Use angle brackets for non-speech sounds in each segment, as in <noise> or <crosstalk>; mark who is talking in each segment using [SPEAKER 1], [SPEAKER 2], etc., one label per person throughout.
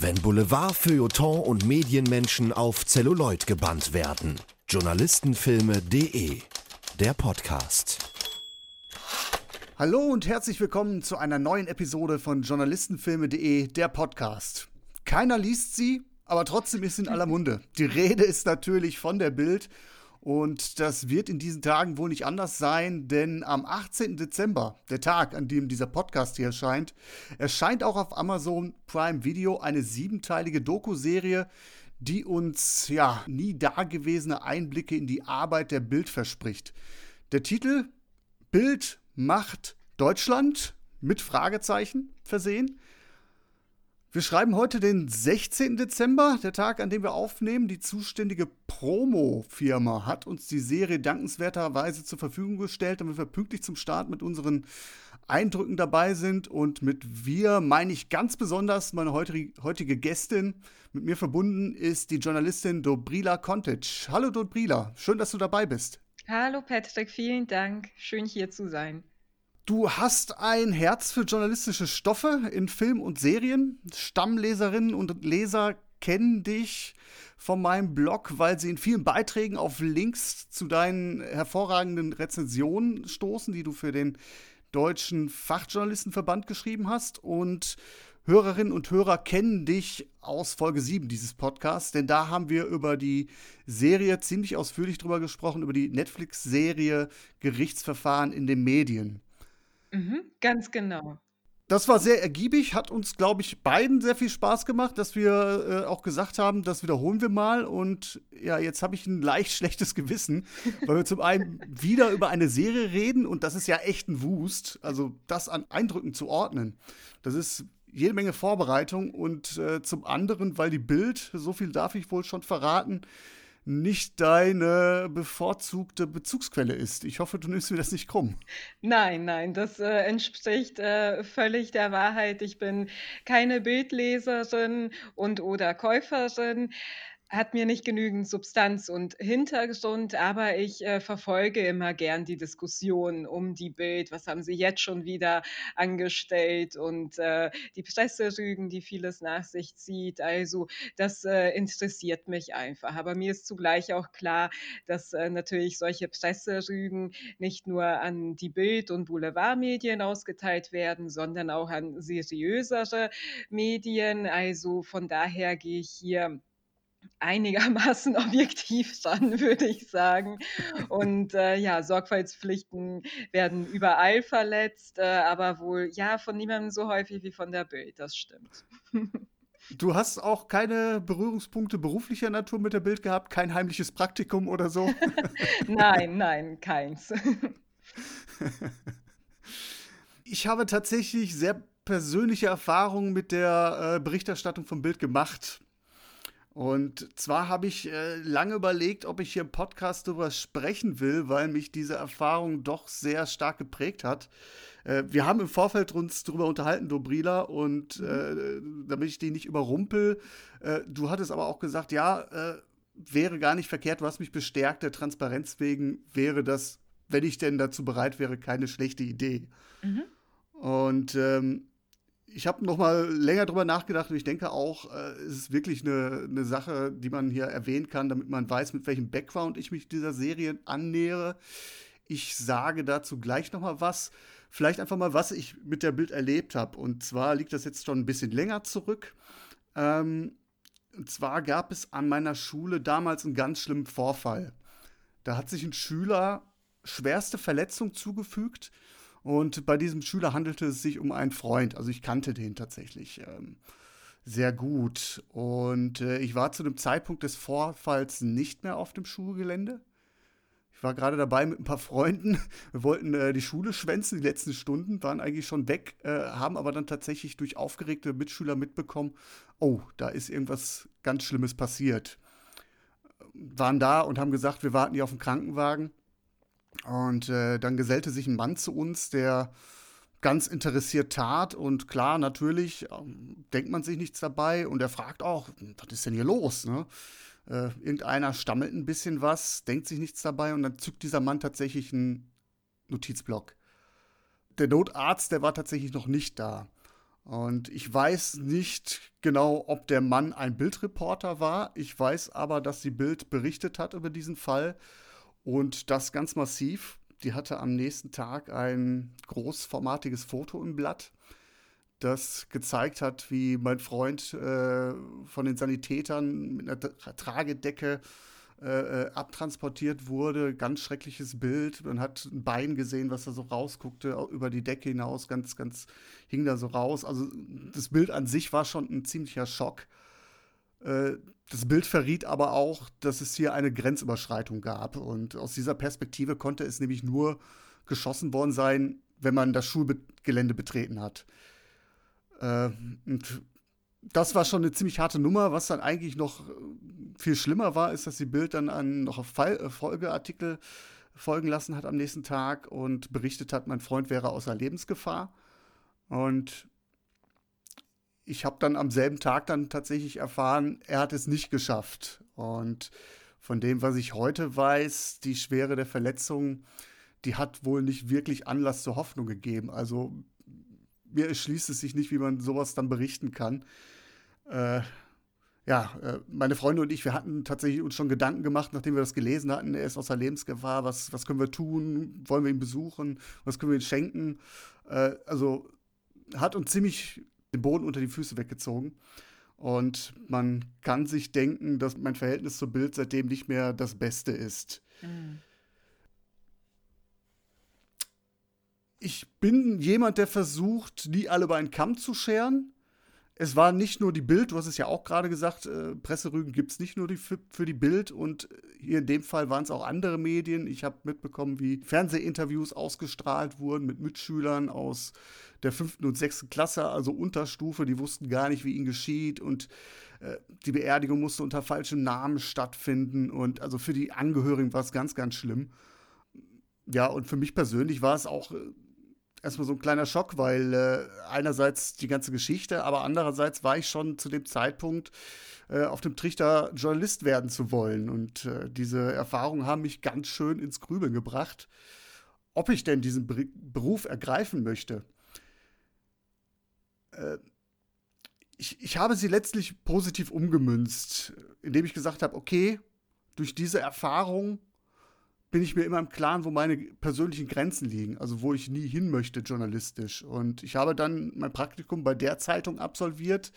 [SPEAKER 1] Wenn Boulevard, Feuilleton und Medienmenschen auf Zelluloid gebannt werden. Journalistenfilme.de Der Podcast.
[SPEAKER 2] Hallo und herzlich willkommen zu einer neuen Episode von Journalistenfilme.de Der Podcast. Keiner liest sie, aber trotzdem ist sie in aller Munde. Die Rede ist natürlich von der Bild und das wird in diesen Tagen wohl nicht anders sein, denn am 18. Dezember, der Tag, an dem dieser Podcast hier erscheint, erscheint auch auf Amazon Prime Video eine siebenteilige Doku-Serie, die uns ja nie dagewesene Einblicke in die Arbeit der Bild verspricht. Der Titel Bild macht Deutschland mit Fragezeichen versehen. Wir schreiben heute den 16. Dezember, der Tag, an dem wir aufnehmen. Die zuständige Promo-Firma hat uns die Serie dankenswerterweise zur Verfügung gestellt, damit wir pünktlich zum Start mit unseren Eindrücken dabei sind. Und mit wir meine ich ganz besonders meine heutige Gästin. Mit mir verbunden ist die Journalistin Dobrila Kontic. Hallo Dobrila, schön, dass du dabei bist.
[SPEAKER 3] Hallo Patrick, vielen Dank. Schön hier zu sein.
[SPEAKER 2] Du hast ein Herz für journalistische Stoffe in Film und Serien. Stammleserinnen und Leser kennen dich von meinem Blog, weil sie in vielen Beiträgen auf Links zu deinen hervorragenden Rezensionen stoßen, die du für den Deutschen Fachjournalistenverband geschrieben hast. Und Hörerinnen und Hörer kennen dich aus Folge 7 dieses Podcasts, denn da haben wir über die Serie ziemlich ausführlich drüber gesprochen, über die Netflix-Serie Gerichtsverfahren in den Medien.
[SPEAKER 3] Mhm, ganz genau.
[SPEAKER 2] Das war sehr ergiebig, hat uns, glaube ich, beiden sehr viel Spaß gemacht, dass wir äh, auch gesagt haben, das wiederholen wir mal. Und ja, jetzt habe ich ein leicht <laughs> schlechtes Gewissen, weil wir zum einen wieder über eine Serie reden und das ist ja echt ein Wust. Also das an Eindrücken zu ordnen, das ist jede Menge Vorbereitung und äh, zum anderen, weil die Bild, so viel darf ich wohl schon verraten, nicht deine bevorzugte Bezugsquelle ist. Ich hoffe, du nimmst mir das nicht krumm.
[SPEAKER 3] Nein, nein, das äh, entspricht äh, völlig der Wahrheit. Ich bin keine Bildleserin und oder Käuferin hat mir nicht genügend Substanz und Hintergrund, aber ich äh, verfolge immer gern die Diskussion um die Bild. Was haben sie jetzt schon wieder angestellt und äh, die Presserügen, die vieles nach sich zieht. Also das äh, interessiert mich einfach. Aber mir ist zugleich auch klar, dass äh, natürlich solche Presserügen nicht nur an die Bild- und Boulevardmedien ausgeteilt werden, sondern auch an seriösere Medien. Also von daher gehe ich hier einigermaßen <laughs> objektiv ran, würde ich sagen. Und äh, ja, Sorgfaltspflichten werden überall verletzt, äh, aber wohl ja von niemandem so häufig wie von der Bild, das stimmt.
[SPEAKER 2] Du hast auch keine Berührungspunkte beruflicher Natur mit der Bild gehabt, kein heimliches Praktikum oder so? <laughs>
[SPEAKER 3] nein, nein, keins. <laughs>
[SPEAKER 2] ich habe tatsächlich sehr persönliche Erfahrungen mit der äh, Berichterstattung vom Bild gemacht. Und zwar habe ich äh, lange überlegt, ob ich hier im Podcast darüber sprechen will, weil mich diese Erfahrung doch sehr stark geprägt hat. Äh, wir haben im Vorfeld uns darüber unterhalten, Dobrila, und äh, damit ich die nicht überrumpel, äh, du hattest aber auch gesagt, ja, äh, wäre gar nicht verkehrt, du hast mich bestärkt, der Transparenz wegen wäre das, wenn ich denn dazu bereit wäre, keine schlechte Idee. Mhm. Und ähm, ich habe noch mal länger drüber nachgedacht und ich denke auch, äh, es ist wirklich eine, eine Sache, die man hier erwähnen kann, damit man weiß, mit welchem Background ich mich dieser Serie annähere. Ich sage dazu gleich noch mal was. Vielleicht einfach mal, was ich mit der Bild erlebt habe. Und zwar liegt das jetzt schon ein bisschen länger zurück. Ähm, und zwar gab es an meiner Schule damals einen ganz schlimmen Vorfall. Da hat sich ein Schüler schwerste Verletzung zugefügt und bei diesem Schüler handelte es sich um einen Freund. Also ich kannte den tatsächlich ähm, sehr gut. Und äh, ich war zu dem Zeitpunkt des Vorfalls nicht mehr auf dem Schulgelände. Ich war gerade dabei mit ein paar Freunden. <laughs> Wir wollten äh, die Schule schwänzen, die letzten Stunden waren eigentlich schon weg, äh, haben aber dann tatsächlich durch aufgeregte Mitschüler mitbekommen, oh, da ist irgendwas ganz Schlimmes passiert. Waren da und haben gesagt, wir warten hier auf den Krankenwagen. Und äh, dann gesellte sich ein Mann zu uns, der ganz interessiert tat. Und klar, natürlich ähm, denkt man sich nichts dabei. Und er fragt auch, was ist denn hier los? Ne? Äh, irgendeiner stammelt ein bisschen was, denkt sich nichts dabei. Und dann zückt dieser Mann tatsächlich einen Notizblock. Der Notarzt, der war tatsächlich noch nicht da. Und ich weiß nicht genau, ob der Mann ein Bildreporter war. Ich weiß aber, dass die Bild berichtet hat über diesen Fall und das ganz massiv. Die hatte am nächsten Tag ein großformatiges Foto im Blatt, das gezeigt hat, wie mein Freund äh, von den Sanitätern mit einer Tragedecke äh, äh, abtransportiert wurde. Ganz schreckliches Bild. Man hat ein Bein gesehen, was da so rausguckte, über die Decke hinaus, ganz, ganz hing da so raus. Also das Bild an sich war schon ein ziemlicher Schock. Äh, das Bild verriet aber auch, dass es hier eine Grenzüberschreitung gab. Und aus dieser Perspektive konnte es nämlich nur geschossen worden sein, wenn man das Schulgelände betreten hat. Äh, und das war schon eine ziemlich harte Nummer. Was dann eigentlich noch viel schlimmer war, ist, dass die Bild dann an noch äh, Folgeartikel folgen lassen hat am nächsten Tag und berichtet hat, mein Freund wäre außer Lebensgefahr. Und ich habe dann am selben Tag dann tatsächlich erfahren, er hat es nicht geschafft. Und von dem, was ich heute weiß, die Schwere der Verletzung, die hat wohl nicht wirklich Anlass zur Hoffnung gegeben. Also mir erschließt es sich nicht, wie man sowas dann berichten kann. Äh, ja, äh, meine Freunde und ich, wir hatten tatsächlich uns schon Gedanken gemacht, nachdem wir das gelesen hatten. Er ist außer Lebensgefahr. Was, was können wir tun? Wollen wir ihn besuchen? Was können wir ihm schenken? Äh, also hat uns ziemlich den Boden unter die Füße weggezogen. Und man kann sich denken, dass mein Verhältnis zur Bild seitdem nicht mehr das Beste ist. Mhm. ich bin jemand, der versucht, nie alle über einen Kamm zu scheren. Es war nicht nur die Bild, du hast es ja auch gerade gesagt, äh, Presserügen gibt es nicht nur die, für, für, die Bild und hier in dem Fall waren es auch andere Medien. Ich habe mitbekommen, wie Fernsehinterviews ausgestrahlt wurden mit Mitschülern aus der fünften und sechsten Klasse, also Unterstufe, die wussten gar nicht, wie ihnen geschieht und äh, die Beerdigung musste unter falschem Namen stattfinden und also für die Angehörigen war es ganz, ganz schlimm. Ja, und für mich persönlich war es auch äh, erstmal so ein kleiner Schock, weil äh, einerseits die ganze Geschichte, aber andererseits war ich schon zu dem Zeitpunkt äh, auf dem Trichter, Journalist werden zu wollen. Und äh, diese Erfahrungen haben mich ganz schön ins Grübeln gebracht, ob ich denn diesen Ber Beruf ergreifen möchte. Äh, ich, ich habe sie letztlich positiv umgemünzt, indem ich gesagt habe, okay, durch diese Erfahrung bin ich mir immer im Klaren, wo meine persönlichen Grenzen liegen, also wo ich nie hin möchte journalistisch. Und ich habe dann mein Praktikum bei der Zeitung absolviert,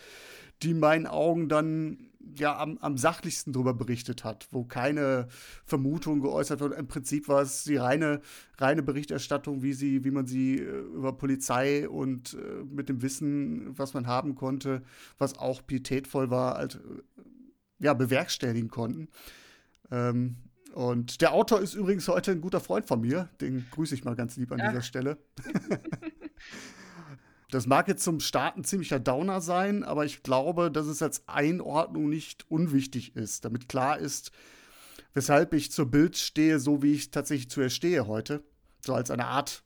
[SPEAKER 2] die meinen Augen dann ja am, am sachlichsten darüber berichtet hat, wo keine Vermutung geäußert wird. Im Prinzip war es die reine, reine Berichterstattung, wie sie, wie man sie äh, über Polizei und äh, mit dem Wissen, was man haben konnte, was auch pietätvoll war, halt, ja, bewerkstelligen konnten. Ähm, und der Autor ist übrigens heute ein guter Freund von mir. Den grüße ich mal ganz lieb an ja. dieser Stelle. <laughs> <laughs> das mag jetzt zum Starten ziemlicher Downer sein, aber ich glaube, dass es als Einordnung nicht unwichtig ist, damit klar ist, weshalb ich zur Bild stehe, so wie ich tatsächlich zu ihr stehe heute. So als eine Art,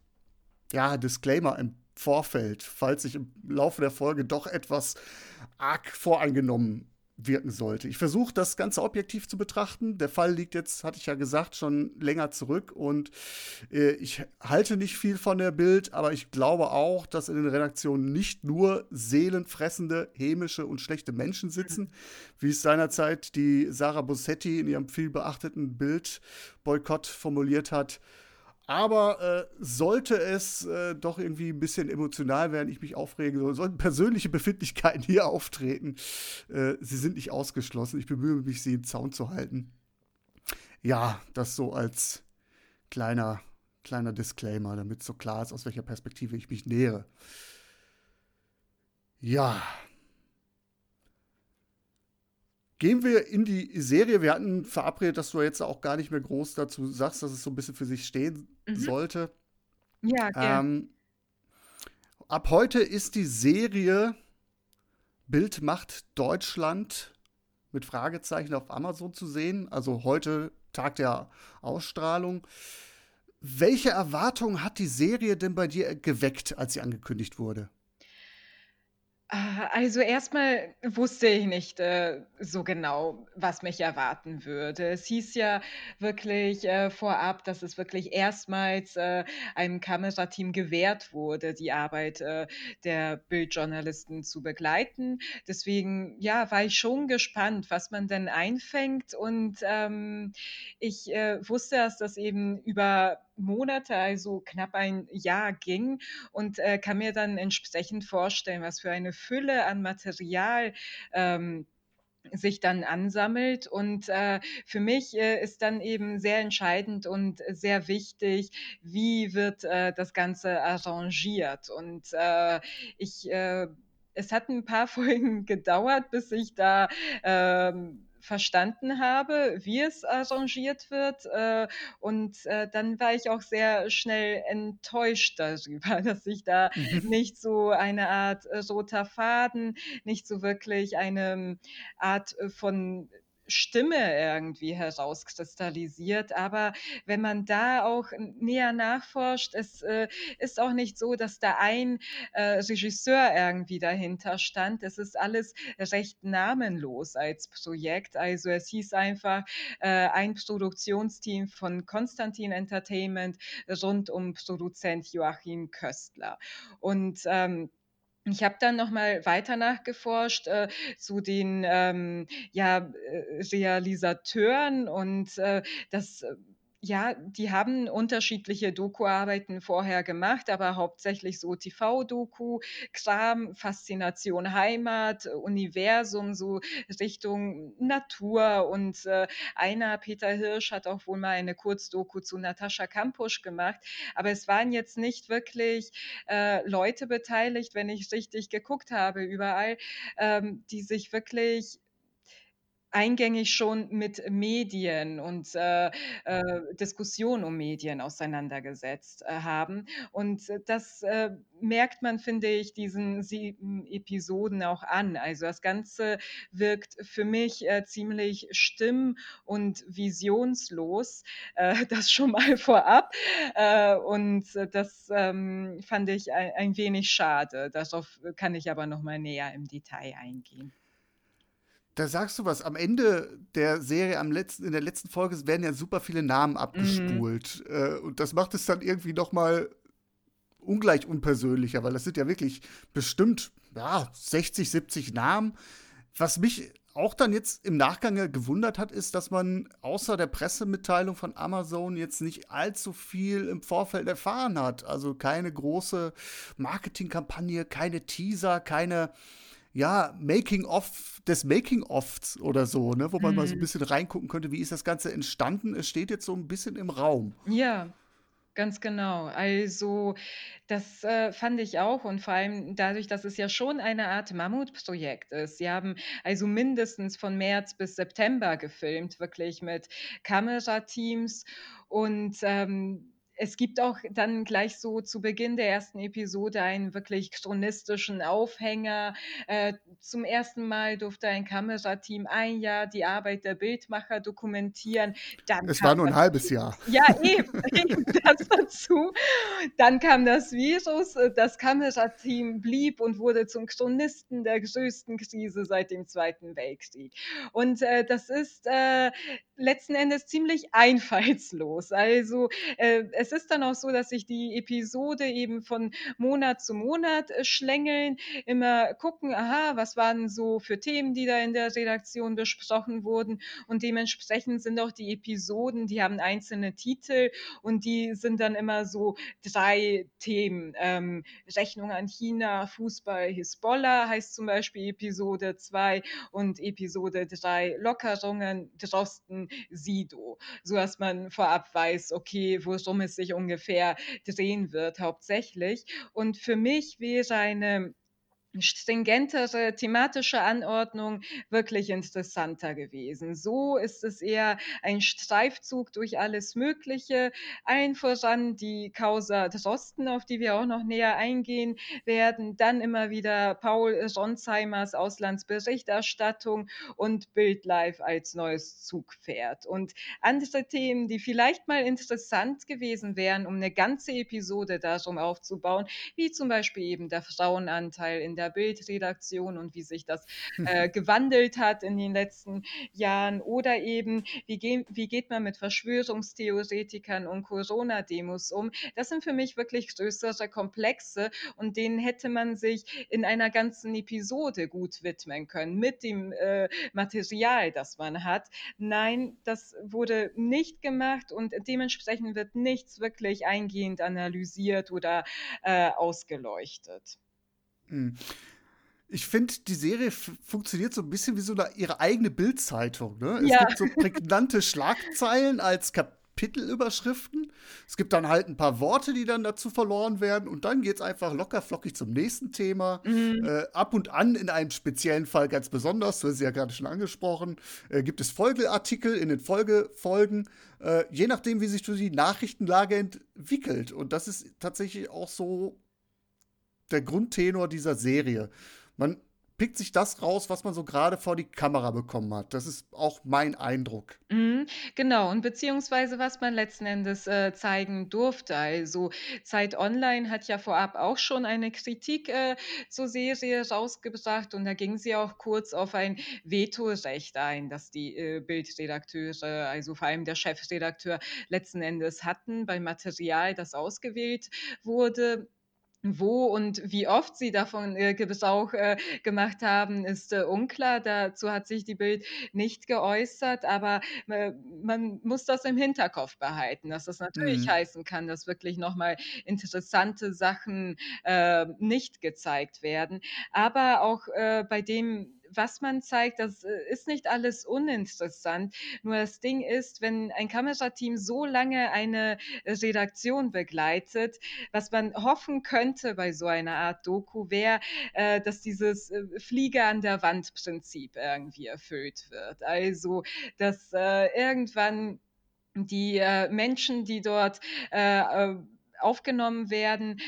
[SPEAKER 2] ja, Disclaimer im Vorfeld, falls ich im Laufe der Folge doch etwas arg voreingenommen wirken sollte. Ich versuche das Ganze objektiv zu betrachten. Der Fall liegt jetzt, hatte ich ja gesagt, schon länger zurück und äh, ich halte nicht viel von der Bild, aber ich glaube auch, dass in den Redaktionen nicht nur seelenfressende, hämische und schlechte Menschen sitzen, wie es seinerzeit die Sarah Bossetti in ihrem viel beachteten Bild-Boykott formuliert hat. Aber äh, sollte es äh, doch irgendwie ein bisschen emotional werden, ich mich aufregen soll, sollten persönliche Befindlichkeiten hier auftreten. Äh, sie sind nicht ausgeschlossen. Ich bemühe mich, sie im Zaun zu halten. Ja, das so als kleiner, kleiner Disclaimer, damit so klar ist, aus welcher Perspektive ich mich nähere. Ja, Gehen wir in die Serie. Wir hatten verabredet, dass du jetzt auch gar nicht mehr groß dazu sagst, dass es so ein bisschen für sich stehen mhm. sollte.
[SPEAKER 3] Ja, gerne. Ähm,
[SPEAKER 2] ab heute ist die Serie Bild macht Deutschland mit Fragezeichen auf Amazon zu sehen. Also heute Tag der Ausstrahlung. Welche Erwartungen hat die Serie denn bei dir geweckt, als sie angekündigt wurde?
[SPEAKER 3] Ah, also erstmal wusste ich nicht, äh, so genau, was mich erwarten würde. Es hieß ja wirklich, äh, vorab, dass es wirklich erstmals, äh, einem Kamerateam gewährt wurde, die Arbeit, äh, der Bildjournalisten zu begleiten. Deswegen, ja, war ich schon gespannt, was man denn einfängt und, ähm, ich, äh, wusste, dass das eben über Monate, also knapp ein Jahr ging und, äh, kann mir dann entsprechend vorstellen, was für eine Fülle an Material, ähm, sich dann ansammelt. Und, äh, für mich, äh, ist dann eben sehr entscheidend und sehr wichtig, wie wird, äh, das Ganze arrangiert. Und, äh, ich, äh es hat ein paar <laughs> Folgen gedauert, bis ich da, ähm verstanden habe, wie es arrangiert wird. Äh, und äh, dann war ich auch sehr schnell enttäuscht darüber, <laughs> dass ich da
[SPEAKER 2] Mhm.
[SPEAKER 3] nicht so eine Art äh, roter Faden, nicht so wirklich eine Art äh, von Stimme irgendwie herauskristallisiert. Aber wenn man da auch näher nachforscht, es äh, ist auch nicht so, dass da ein äh, Regisseur irgendwie dahinter stand. Es ist alles recht namenlos als Projekt. Also es hieß einfach äh, ein Produktionsteam von Konstantin Entertainment rund um Produzent Joachim Köstler. Und ähm, ich habe dann noch mal weiter nachgeforscht, äh, zu den, ähm, ja, äh, Realisateuren und, äh, das äh, ja, die haben unterschiedliche Doku-Arbeiten vorher gemacht, aber hauptsächlich so TV-Doku-Kram, Faszination Heimat, Universum, so Richtung Natur und, äh, einer, Peter Hirsch, hat auch wohl mal eine Kurzdoku zu Natascha Kampusch gemacht. Aber es waren jetzt nicht wirklich äh, Leute beteiligt, wenn ich richtig geguckt habe überall, ähm, die sich wirklich eingängig schon mit Medien und, äh, äh, Diskussionen um Medien auseinandergesetzt, äh, haben. Und das, äh, merkt man, finde ich, diesen 7 Episoden auch an. Also, das Ganze wirkt für mich, äh, ziemlich stimm und visionslos, äh, <laughs> das schon mal vorab. Und das, ähm, fand ich ei ein wenig schade. Darauf kann ich aber noch mal näher im Detail eingehen.
[SPEAKER 2] Da sagst du was. Am Ende der Serie, am letzten, in der letzten Folge werden ja super viele Namen
[SPEAKER 3] Mhm.
[SPEAKER 2] abgespult. Äh, und das macht es dann irgendwie noch mal ungleich unpersönlicher, weil das sind ja wirklich bestimmt ja, 60, 70 Namen. Was mich auch dann jetzt im Nachgang gewundert hat, ist, dass man außer der Pressemitteilung von Amazon jetzt nicht allzu viel im Vorfeld erfahren hat. Also keine große Marketingkampagne, keine Teaser, keine ja, Making-of des Making-ofs oder so, ne, wo man mal so ein
[SPEAKER 3] Mhm.
[SPEAKER 2] bisschen reingucken könnte, wie ist das Ganze entstanden? Es steht jetzt so ein bisschen im Raum.
[SPEAKER 3] Ja. Ganz genau. Also, das, äh, fand ich auch und vor allem dadurch, dass es ja schon eine Art Mammutprojekt ist. Sie haben also mindestens von März bis September gefilmt, wirklich mit Kamerateams und, ähm, es gibt auch dann gleich so zu Beginn der ersten Episode einen wirklich chronistischen Aufhänger. Äh, zum ersten Mal durfte ein Kamerateam ein Jahr die Arbeit der Bildmacher dokumentieren. Dann
[SPEAKER 2] Es war nur ein halbes Jahr. <laughs>
[SPEAKER 3] ja, eben, eben das dazu. Dann kam das Virus, äh, das Kamerateam blieb und wurde zum Chronisten der größten Krise seit dem Zweiten Weltkrieg. Und, äh, das ist, äh, letzten Endes ziemlich <laughs> einfallslos. Also, äh, es ist dann auch so, dass sich die Episode eben von Monat zu Monat, äh, schlängeln, immer gucken: „Aha, was waren so für Themen, die da in der Redaktion besprochen wurden?“ Und dementsprechend sind auch die Episoden die haben einzelne Titel und die sind dann immer so 3 Themen. Ähm, Rechnung an China, Fußball, Hisbollah heißt zum Beispiel Episode 2 und Episode 3 Lockerungen, Drosten, Sido, so dass man vorab weiß, okay, worum es sich ungefähr drehen wird hauptsächlich. Und für mich wäre eine stringentere thematische Anordnung wirklich interessanter gewesen. So ist es eher ein Streifzug durch alles Mögliche, allen voran die Causa Drosten, auf die wir auch noch näher eingehen werden, dann immer wieder Paul Ronzheimers Auslandsberichterstattung und Bild Live als neues Zugpferd. Und andere Themen, die vielleicht mal interessant gewesen wären, um eine ganze Episode darum aufzubauen, wie zum Beispiel eben der Frauenanteil in der der Bildredaktion und wie sich das äh, gewandelt hat in den letzten Jahren. Oder eben, wie, ge wie geht man mit Verschwörungstheoretikern und Corona-Demos um? Das sind für mich wirklich größere Komplexe und denen hätte man sich in einer ganzen Episode gut widmen können mit dem äh, Material, das man hat. Nein, das wurde nicht gemacht und dementsprechend wird nichts wirklich eingehend analysiert oder äh, ausgeleuchtet.
[SPEAKER 2] Hm. Ich finde, die Serie funktioniert so ein bisschen wie so eine, ihre eigene Bildzeitung. Ne? Es ja. gibt so <laughs> prägnante Schlagzeilen als Kapitelüberschriften. Es gibt dann halt ein paar Worte, die dann dazu verloren werden. Und dann geht es einfach locker flockig zum nächsten Thema. Mhm. Äh, ab und an in einem speziellen Fall ganz besonders, du hast es ja gerade schon angesprochen, äh, gibt es Folgeartikel in den Folgefolgen, äh, je nachdem, wie sich die Nachrichtenlage entwickelt. Und das ist tatsächlich auch so der Grundtenor dieser Serie. Man pickt sich das raus, was man so gerade vor die Kamera bekommen hat. Das ist auch mein Eindruck.
[SPEAKER 3] Mhm, genau, und beziehungsweise was man letzten Endes äh, zeigen durfte. Also Zeit Online hat ja vorab auch schon eine Kritik äh, zur Serie rausgebracht und da ging sie auch kurz auf ein Vetorecht ein, das die äh, Bildredakteure, also vor allem der Chefredakteur, letzten Endes hatten beim Material, das ausgewählt wurde. Wo und wie oft sie davon äh, Gebrauch äh, gemacht haben, ist äh, unklar. Dazu hat sich die Bild nicht geäußert, aber äh, man muss das im Hinterkopf behalten, dass das natürlich mhm. heißen kann, dass wirklich nochmal interessante Sachen äh, nicht gezeigt werden. Aber auch äh, bei dem was man zeigt, das äh, ist nicht alles uninteressant. Nur das Ding ist, wenn ein Kamerateam so lange eine äh, Redaktion begleitet, was man hoffen könnte bei so einer Art Doku, wäre, äh, dass dieses Fliege an der Wand Prinzip irgendwie erfüllt wird. Also, dass irgendwann die Menschen, die dort aufgenommen werden,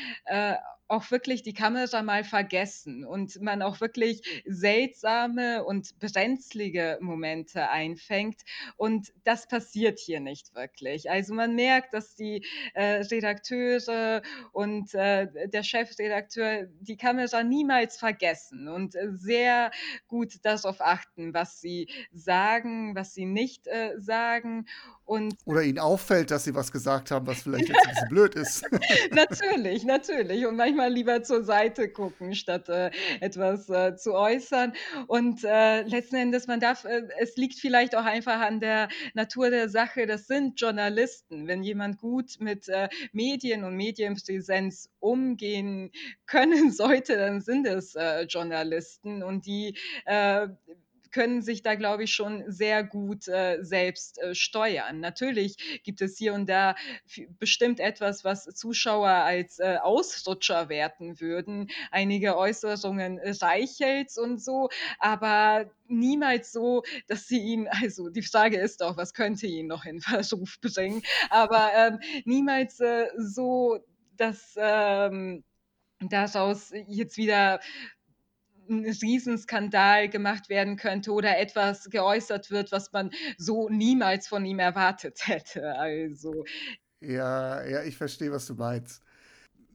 [SPEAKER 3] auch wirklich die Kamera mal vergessen und man auch wirklich seltsame und brenzlige Momente einfängt. Und das passiert hier nicht wirklich. Also man merkt, dass die äh, Redakteure und äh, der Chefredakteur die Kamera niemals vergessen und äh, sehr gut darauf achten, was sie sagen, was sie nicht äh, sagen. Und
[SPEAKER 2] Oder ihnen auffällt, dass sie was gesagt haben, was vielleicht jetzt ein bisschen blöd ist. <laughs>
[SPEAKER 3] natürlich, natürlich. Und manchmal lieber zur Seite gucken, statt äh, etwas äh, zu äußern. Und äh, letzten Endes, man darf, äh, es liegt vielleicht auch einfach an der Natur der Sache, das sind Journalisten. Wenn jemand gut mit äh, Medien und Medienpräsenz umgehen können <laughs> sollte, dann sind es äh, Journalisten. Und die können sich da, glaube ich, schon sehr gut äh, selbst äh, steuern. Natürlich gibt es hier und da bestimmt etwas, was Zuschauer als äh, Ausrutscher werten würden. Einige Äußerungen Reichels und so, aber niemals so, dass sie ihn, also die Frage ist auch, was könnte ihn noch in Verruf bringen, aber ähm, niemals äh, so, dass ähm, daraus jetzt wieder ein Riesenskandal gemacht werden könnte oder etwas geäußert wird, was man so niemals von ihm erwartet <laughs> hätte. Also.
[SPEAKER 2] Ja, ja, ich verstehe, was du meinst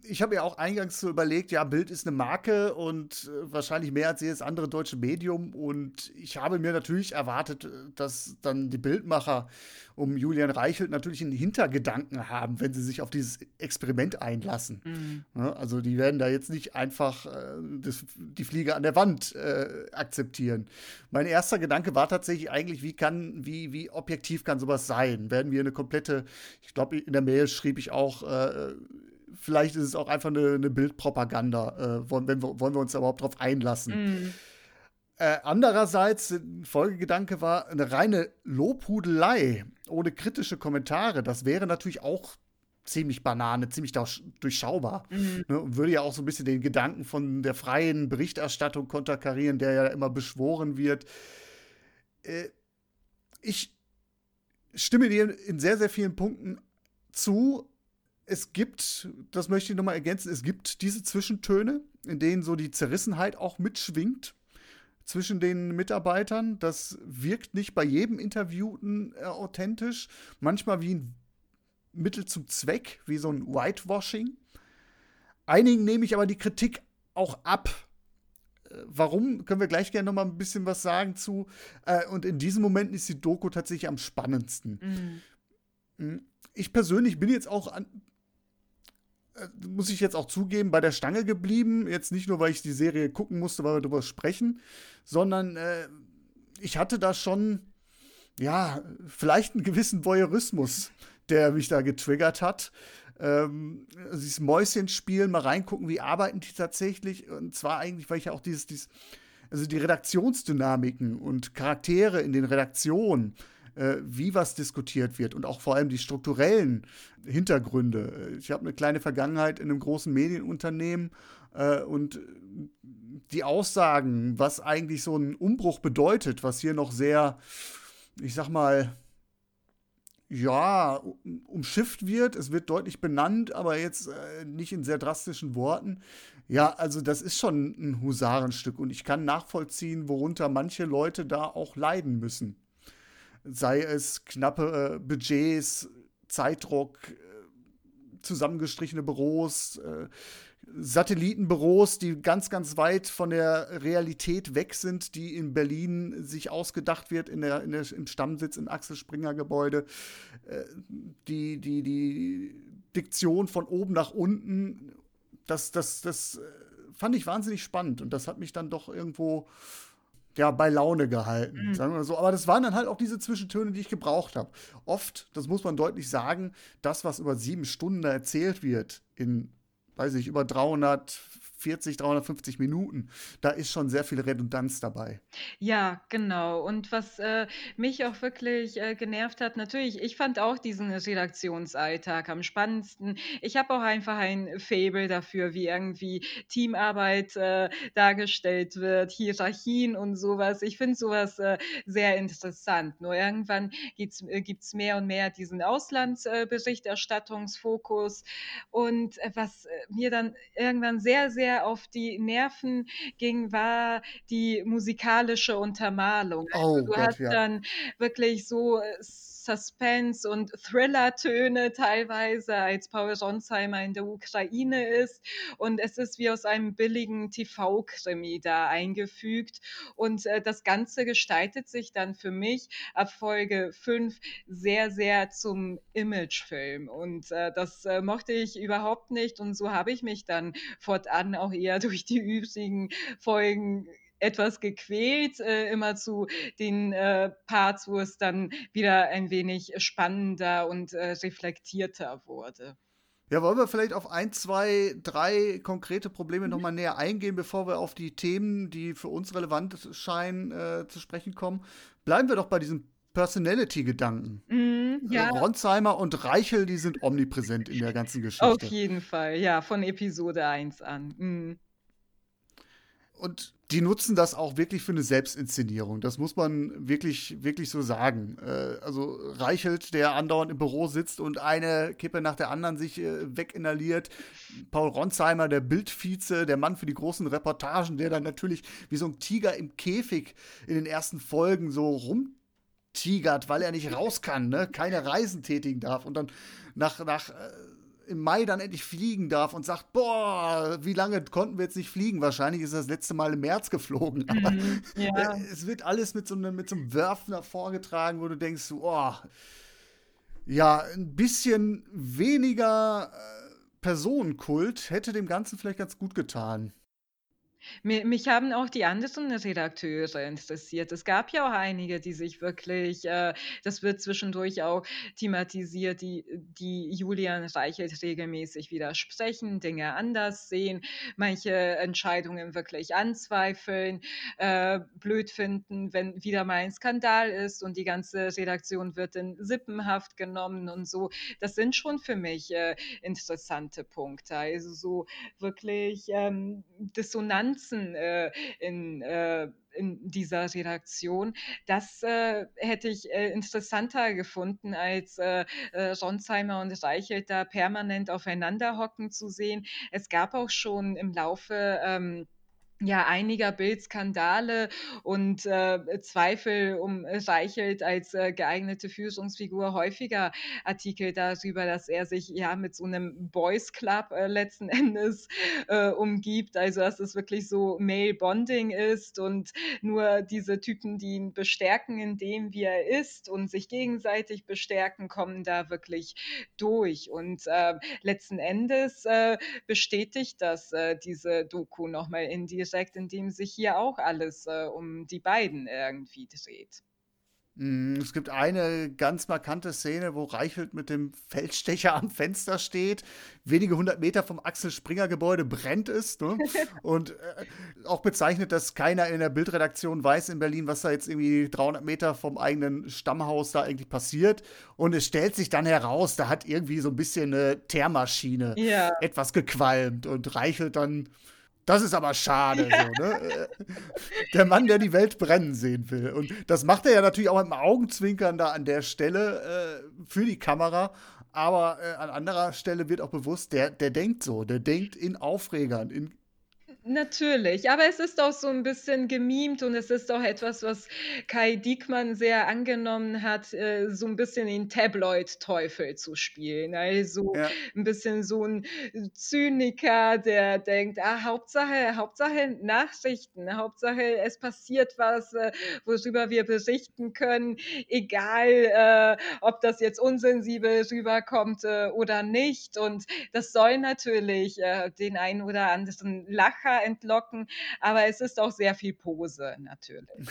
[SPEAKER 2] ich habe mir auch eingangs so überlegt, ja, Bild ist eine Marke und äh, wahrscheinlich mehr als jedes andere deutsche Medium. Und ich habe mir natürlich erwartet, äh, dass dann die Bildmacher um Julian Reichelt natürlich einen Hintergedanken haben, wenn sie sich auf dieses Experiment einlassen. Mhm. Ja, also die werden da jetzt nicht einfach äh, das, die Fliege an der Wand äh, akzeptieren. Mein erster Gedanke war tatsächlich eigentlich, wie kann, wie, wie objektiv kann sowas sein? Werden wir eine komplette, ich glaube, in der Mail schrieb ich auch, äh, vielleicht ist es auch einfach eine, eine Bildpropaganda, äh, wollen, wir, wollen wir uns da überhaupt drauf einlassen. Mm. Äh, andererseits, ein Folgegedanke war, eine reine Lobhudelei ohne kritische Kommentare, das wäre natürlich auch ziemlich Banane, ziemlich durchschaubar. Mhm. Ne, und würde ja auch so ein bisschen den Gedanken von der freien Berichterstattung konterkarieren, der ja immer beschworen wird. Äh, ich stimme dir in sehr, sehr vielen Punkten zu, es gibt, das möchte ich nochmal ergänzen, es gibt diese Zwischentöne, in denen so die Zerrissenheit auch mitschwingt zwischen den Mitarbeitern. Das wirkt nicht bei jedem Interviewten äh, authentisch, manchmal wie ein Mittel zum Zweck, wie so ein Whitewashing. Einigen nehme ich aber die Kritik auch ab. warum, können wir gleich gerne noch mal ein bisschen was sagen zu. Äh, und in diesen Momenten ist die Doku tatsächlich am spannendsten. Mhm. Hm, ich persönlich bin jetzt auch an, äh, muss ich jetzt auch zugeben, bei der Stange geblieben. Jetzt nicht nur, weil ich die Serie gucken musste, weil wir darüber sprechen, sondern äh, ich hatte da schon, ja, vielleicht einen gewissen Voyeurismus, der mich da getriggert hat. Ähm, dieses Mäuschenspielen, mal reingucken, wie arbeiten die tatsächlich. Und zwar eigentlich, weil ich ja auch dieses, dieses also die Redaktionsdynamiken und Charaktere in den Redaktionen äh, wie was diskutiert wird und auch vor allem die strukturellen Hintergründe. Ich habe eine kleine Vergangenheit in einem großen Medienunternehmen äh, und die Aussagen, was eigentlich so ein Umbruch bedeutet, was hier noch sehr, ich sag mal, ja, umschifft wird. Es wird deutlich benannt, aber jetzt äh, nicht in sehr drastischen Worten. Ja, also das ist schon ein Husarenstück und ich kann nachvollziehen, worunter manche Leute da auch leiden müssen sei es knappe äh, Budgets, Zeitdruck, äh, zusammengestrichene Büros, äh, Satellitenbüros, die ganz, ganz weit von der Realität weg sind, die in Berlin sich ausgedacht wird, in der, in der, im Stammsitz im Axel Springer Gebäude. Äh, die, die, die Diktion von oben nach unten, das, das, das äh, fand ich wahnsinnig spannend und das hat mich dann doch irgendwo ja, bei Laune gehalten, mhm. sagen wir so. Aber das waren dann halt auch diese Zwischentöne, die ich gebraucht habe. Oft, das muss man deutlich sagen, das, was über sieben Stunden erzählt wird, in, weiß ich, über 300, 340, 350 Minuten. Da ist schon sehr viel Redundanz dabei.
[SPEAKER 3] Ja, genau. Und was äh, mich auch wirklich äh, genervt hat, natürlich, ich fand auch diesen Redaktionsalltag am spannendsten. Ich habe auch einfach ein Fable dafür, wie irgendwie Teamarbeit äh, dargestellt wird, Hierarchien und sowas. Ich finde sowas äh, sehr interessant. Nur irgendwann gibt es äh, mehr und mehr diesen Auslandsberichterstattungsfokus. und äh, was mir dann irgendwann sehr, sehr sehr auf die Nerven ging, war die musikalische Untermalung. Also oh, du Gott, hast ja. dann wirklich so äh, Suspense- und Thriller-Töne teilweise, als Paul Ronsheimer in der Ukraine ist. Und es ist wie aus einem billigen TV-Krimi da eingefügt. Und äh, das Ganze gestaltet sich dann für mich ab Folge 5 sehr, sehr zum Imagefilm. Und äh, das äh, mochte ich überhaupt nicht. Und so habe ich mich dann fortan auch eher <laughs> durch die übrigen Folgen etwas gequält, äh, immer zu den äh, Parts, wo es dann wieder ein wenig spannender und äh, reflektierter wurde.
[SPEAKER 2] Ja, wollen wir vielleicht auf ein, zwei, drei konkrete Probleme mhm. nochmal näher eingehen, bevor wir auf die Themen, die für uns relevant scheinen, äh, zu sprechen kommen? Bleiben wir doch bei diesem Personality-Gedanken. Mm, ja. Ronsheimer und Reichel, die sind omnipräsent in der ganzen Geschichte.
[SPEAKER 3] Auf jeden Fall, ja, von Episode 1 an. Mm.
[SPEAKER 2] Und die nutzen das auch wirklich für eine Selbstinszenierung. Das muss man wirklich, wirklich so sagen. Äh, also Reichelt, der andauernd im Büro sitzt und eine Kippe nach der anderen sich äh, weginhaliert. Paul Ronsheimer, der Bildvize, der Mann für die großen Reportagen, der dann natürlich wie so ein Tiger im Käfig in den ersten Folgen so rumtigert, weil er nicht raus kann, ne? keine Reisen tätigen darf und dann nach, nach äh, im Mai dann endlich fliegen darf und sagt, boah, wie lange konnten wir jetzt nicht fliegen? Wahrscheinlich ist er das letzte Mal im März geflogen. Aber mm, ja. <laughs> es wird alles mit so, einem, mit so einem Werfen vorgetragen, wo du denkst, oh, ja, ein bisschen weniger äh, Personenkult hätte dem Ganzen vielleicht ganz gut getan.
[SPEAKER 3] Mich haben auch die anderen Redakteure interessiert. Es gab ja auch einige, die sich wirklich, äh, das wird zwischendurch auch thematisiert, die, die Julian Reichelt regelmäßig widersprechen, Dinge anders sehen, manche Entscheidungen wirklich anzweifeln, äh, blöd finden, wenn wieder mal ein Skandal ist und die ganze Redaktion wird in Sippenhaft genommen und so. Das sind schon für mich äh, interessante Punkte. Also so wirklich ähm, Dissonanz Distanzen äh, in, äh, in dieser Redaktion. Das äh, hätte ich äh, interessanter gefunden, als äh, äh, Ronsheimer und Reichelt da permanent aufeinander hocken zu sehen. Es gab auch schon im Laufe ähm, ja, einiger Bildskandale und, äh, Zweifel um Reichelt als, äh, geeignete Führungsfigur häufiger Artikel darüber, dass er sich, ja, mit so 'nem Boys Club, äh, letzten <laughs> Endes, äh, umgibt. Also, dass es wirklich so Male Bonding ist und nur diese Typen, die ihn bestärken in dem, wie er ist und sich gegenseitig bestärken, kommen da wirklich durch. Und, äh, letzten Endes, äh, bestätigt das, diese Doku noch mal in die indirekt, in dem sich hier auch alles, äh, um die beiden irgendwie dreht.
[SPEAKER 2] Mm, es gibt eine ganz markante Szene, wo Reichelt mit dem Feldstecher am Fenster steht, wenige hundert Meter vom Axel Springer Gebäude brennt ist. Ne? <laughs> Und äh, auch bezeichnet, dass keiner in der Bildredaktion weiß in Berlin, was da jetzt irgendwie 300 Meter vom eigenen Stammhaus da eigentlich passiert. Und es stellt sich dann heraus, da hat irgendwie so ein bisschen eine Teermaschine ja. etwas gequalmt und Reichelt dann das ist aber schade. So, ne? Der Mann, der die Welt brennen sehen will. Und das macht er ja natürlich auch mit dem Augenzwinkern da an der Stelle äh, für die Kamera. Aber äh, an anderer Stelle wird auch bewusst, der, der denkt so, der denkt in Aufregern, in
[SPEAKER 3] Natürlich, aber es ist auch so ein bisschen gemimt und es ist auch etwas, was Kai Diekmann sehr angenommen hat, äh, so ein bisschen den Tabloid-Teufel zu spielen. Also, Ja. 'n bisschen so ein Zyniker, der denkt: „Ah, Hauptsache Hauptsache Nachrichten, Hauptsache es passiert was, äh, worüber wir berichten können, egal, äh, ob das jetzt unsensibel rüberkommt, oder nicht.“ Und das soll natürlich, den einen oder anderen Lacher entlocken, aber es ist auch sehr viel Pose natürlich. <laughs>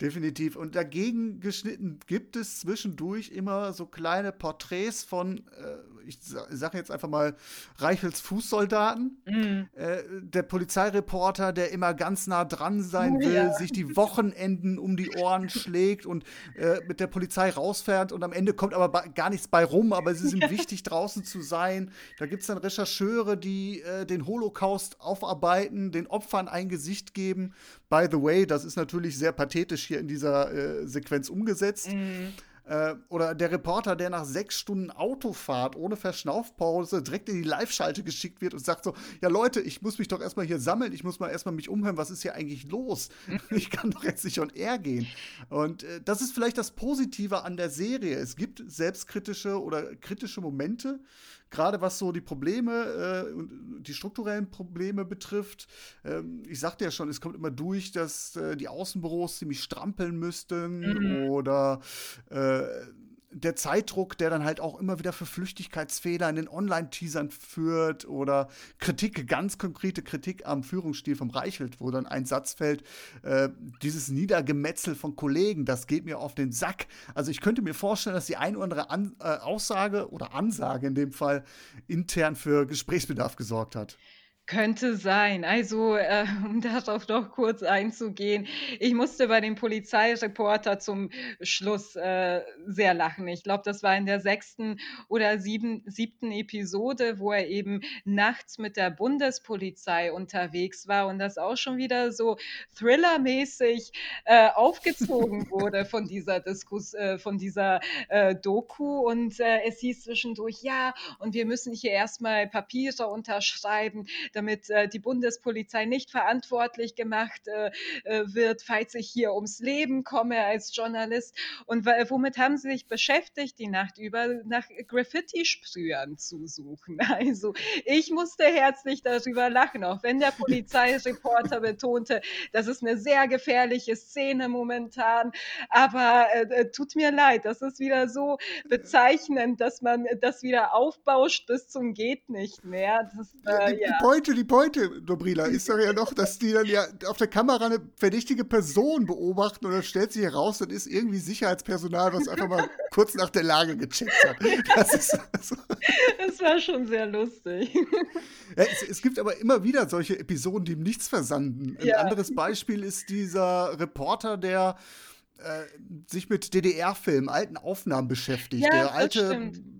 [SPEAKER 2] Definitiv. Und dagegen geschnitten gibt es zwischendurch immer so kleine Porträts von, äh, ich sage jetzt einfach mal, Reichels Fußsoldaten. Mhm. Äh, der Polizeireporter, der immer ganz nah dran sein will, ja. sich die Wochenenden um die Ohren schlägt und äh, mit der Polizei rausfährt und am Ende kommt aber gar nichts bei rum, aber sie sind <laughs> ja. wichtig, draußen zu sein. Da gibt es dann Rechercheure, die äh, den Holocaust aufarbeiten, den Opfern ein Gesicht geben. By the way, das ist natürlich sehr pathetisch hier in dieser äh, Sequenz umgesetzt. Mhm. Äh, oder der Reporter, der nach sechs Stunden Autofahrt ohne Verschnaufpause direkt in die Live-Schalte geschickt wird und sagt so: Ja, Leute, ich muss mich doch erstmal hier sammeln, ich muss mal erstmal mich umhören, was ist hier eigentlich los? <laughs> ich kann doch jetzt nicht on air gehen. Und äh, das ist vielleicht das Positive an der Serie. Es gibt selbstkritische oder kritische Momente, gerade was so die Probleme und äh, die strukturellen Probleme betrifft. Ähm, ich sagte ja schon, es kommt immer durch, dass äh, die Außenbüros ziemlich strampeln müssten mhm. oder äh, der Zeitdruck, der dann halt auch immer wieder für Flüchtigkeitsfehler in den Online-Teasern führt oder Kritik, ganz konkrete Kritik am Führungsstil vom Reichelt, wo dann ein Satz fällt, äh, dieses Niedergemetzel von Kollegen, das geht mir auf den Sack. Also ich könnte mir vorstellen, dass die ein oder andere An äh, Aussage oder Ansage in dem Fall intern für Gesprächsbedarf gesorgt hat.
[SPEAKER 3] Könnte sein. Also, äh, <laughs> um darauf noch kurz einzugehen, ich musste bei dem Polizeireporter zum Schluss, äh, sehr lachen. Ich glaube, das war in der sechsten oder sieben siebten Episode, wo er eben nachts mit der Bundespolizei unterwegs war und das auch schon wieder so thrillermäßig, äh, aufgezogen <laughs> wurde von dieser Diskus äh, von dieser, äh, Doku und, äh, es hieß zwischendurch: „Ja, und wir müssen hier erst mal Papiere unterschreiben, damit äh, die Bundespolizei nicht verantwortlich gemacht äh, äh, wird, falls ich hier ums Leben komme als Journalist. Und womit haben sie sich beschäftigt die Nacht über? Nach Graffiti-Sprühern zu suchen. <laughs> Also ich musste herzlich darüber lachen, auch wenn der Polizeireporter betonte, das ist eine sehr gefährliche Szene momentan. Aber äh, tut mir leid, das ist wieder so bezeichnend, dass man das wieder aufbauscht bis zum geht nicht mehr. Das,
[SPEAKER 2] äh, ja. Die Pointe, die Pointe, Dobrila, ist doch ja noch, dass die dann ja auf der Kamera eine verdächtige Person beobachten und dann stellt sich heraus, das ist irgendwie Sicherheitspersonal, was einfach mal kurz nach der Lage gecheckt hat. Das, ist,
[SPEAKER 3] also das war schon sehr lustig.
[SPEAKER 2] Ja, es, es, gibt aber immer wieder solche Episoden, die ihm nichts versanden. Ein ja. anderes Beispiel ist dieser Reporter, der äh, sich mit DDR-Filmen, alten Aufnahmen beschäftigt. Ja, der alte stimmt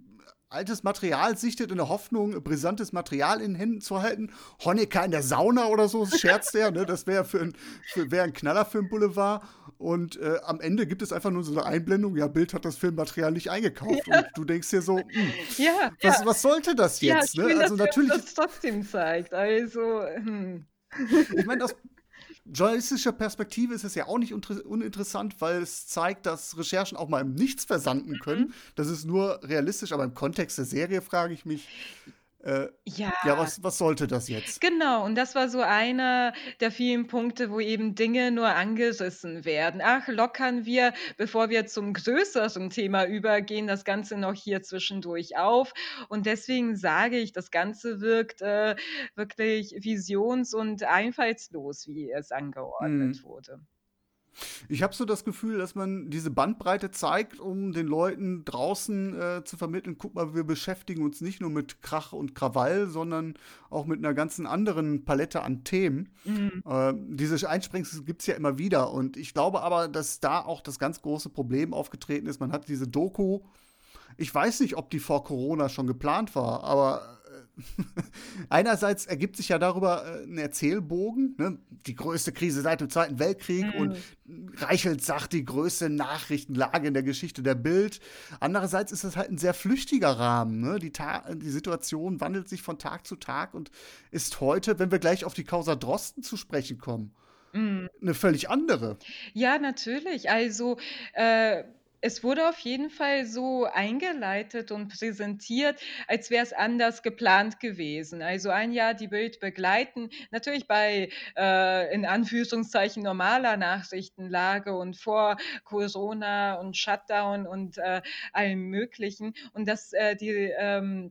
[SPEAKER 2] altes Material sichtet in der Hoffnung, brisantes Material in Händen zu halten. Honecker in der Sauna oder so, scherzt er, ne? Das wäre für ein, wär ein Knaller für ein Boulevard. Und äh, am Ende gibt es einfach nur so eine Einblendung, ja, Bild hat das Filmmaterial nicht eingekauft. Ja. Und du denkst dir so, mh, hm,
[SPEAKER 3] ja,
[SPEAKER 2] was, ja. was sollte das jetzt?
[SPEAKER 3] Ja, ne? Also natürlich. Das trotzdem zeigt. Also, hm.
[SPEAKER 2] Ich meine, aus journalistischer Perspektive ist es ja auch nicht uninteressant, weil es zeigt, dass Recherchen auch mal im Nichts versanden können. Mhm. Das ist nur realistisch, aber im Kontext der Serie frage ich mich, äh, ja. Ja, was, was sollte das jetzt?
[SPEAKER 3] Genau, und das war so einer der vielen Punkte, wo eben Dinge nur angerissen werden. Ach, lockern wir, bevor wir zum größeren Thema übergehen, das Ganze noch hier zwischendurch auf. Und deswegen sage ich, das Ganze wirkt äh, wirklich visions- und einfallslos, wie es angeordnet mhm. wurde.
[SPEAKER 2] Ich habe so das Gefühl, dass man diese Bandbreite zeigt, um den Leuten draußen äh, zu vermitteln, guck mal, wir beschäftigen uns nicht nur mit Krach und Krawall, sondern auch mit einer ganzen anderen Palette an Themen. Mhm. Äh, diese Einsprengsel gibt es ja immer wieder. Und ich glaube aber, dass da auch das ganz große Problem aufgetreten ist. Man hat diese Doku, ich weiß nicht, ob die vor Corona schon geplant war, aber <laughs> einerseits ergibt sich ja darüber äh, ein Erzählbogen, ne? die größte Krise seit dem Zweiten Weltkrieg mhm. und Reichelt sagt die größte Nachrichtenlage in der Geschichte der Bild. Andererseits ist es halt ein sehr flüchtiger Rahmen. Ne? Die, die Situation wandelt sich von Tag zu Tag und ist heute, wenn wir gleich auf die Causa Drosten zu sprechen kommen, mhm. eine völlig andere.
[SPEAKER 3] Ja, natürlich. Also äh es wurde auf jeden Fall so eingeleitet und präsentiert, als wäre es anders geplant gewesen. Also ein Jahr die Bild begleiten, natürlich bei äh, in Anführungszeichen normaler Nachrichtenlage und vor Corona und Shutdown und äh, allem Möglichen. Und dass äh, die ähm,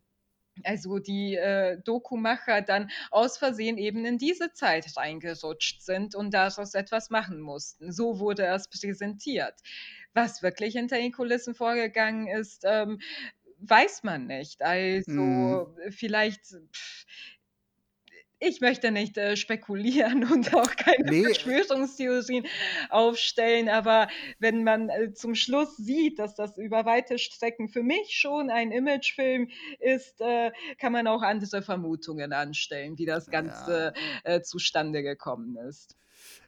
[SPEAKER 3] also die äh, Dokumacher dann aus Versehen eben in diese Zeit reingerutscht sind und daraus etwas machen mussten. So wurde es präsentiert. Was wirklich hinter den Kulissen vorgegangen ist, ähm, weiß man nicht. Also mhm. vielleicht. Pff, ich möchte nicht äh, spekulieren <laughs> und auch keine nee. Verschwörungstheorien aufstellen, aber wenn man äh, zum Schluss sieht, dass das über weite Strecken für mich schon ein Imagefilm ist, äh, kann man auch andere Vermutungen anstellen, wie das Ganze ja. Äh, zustande gekommen ist.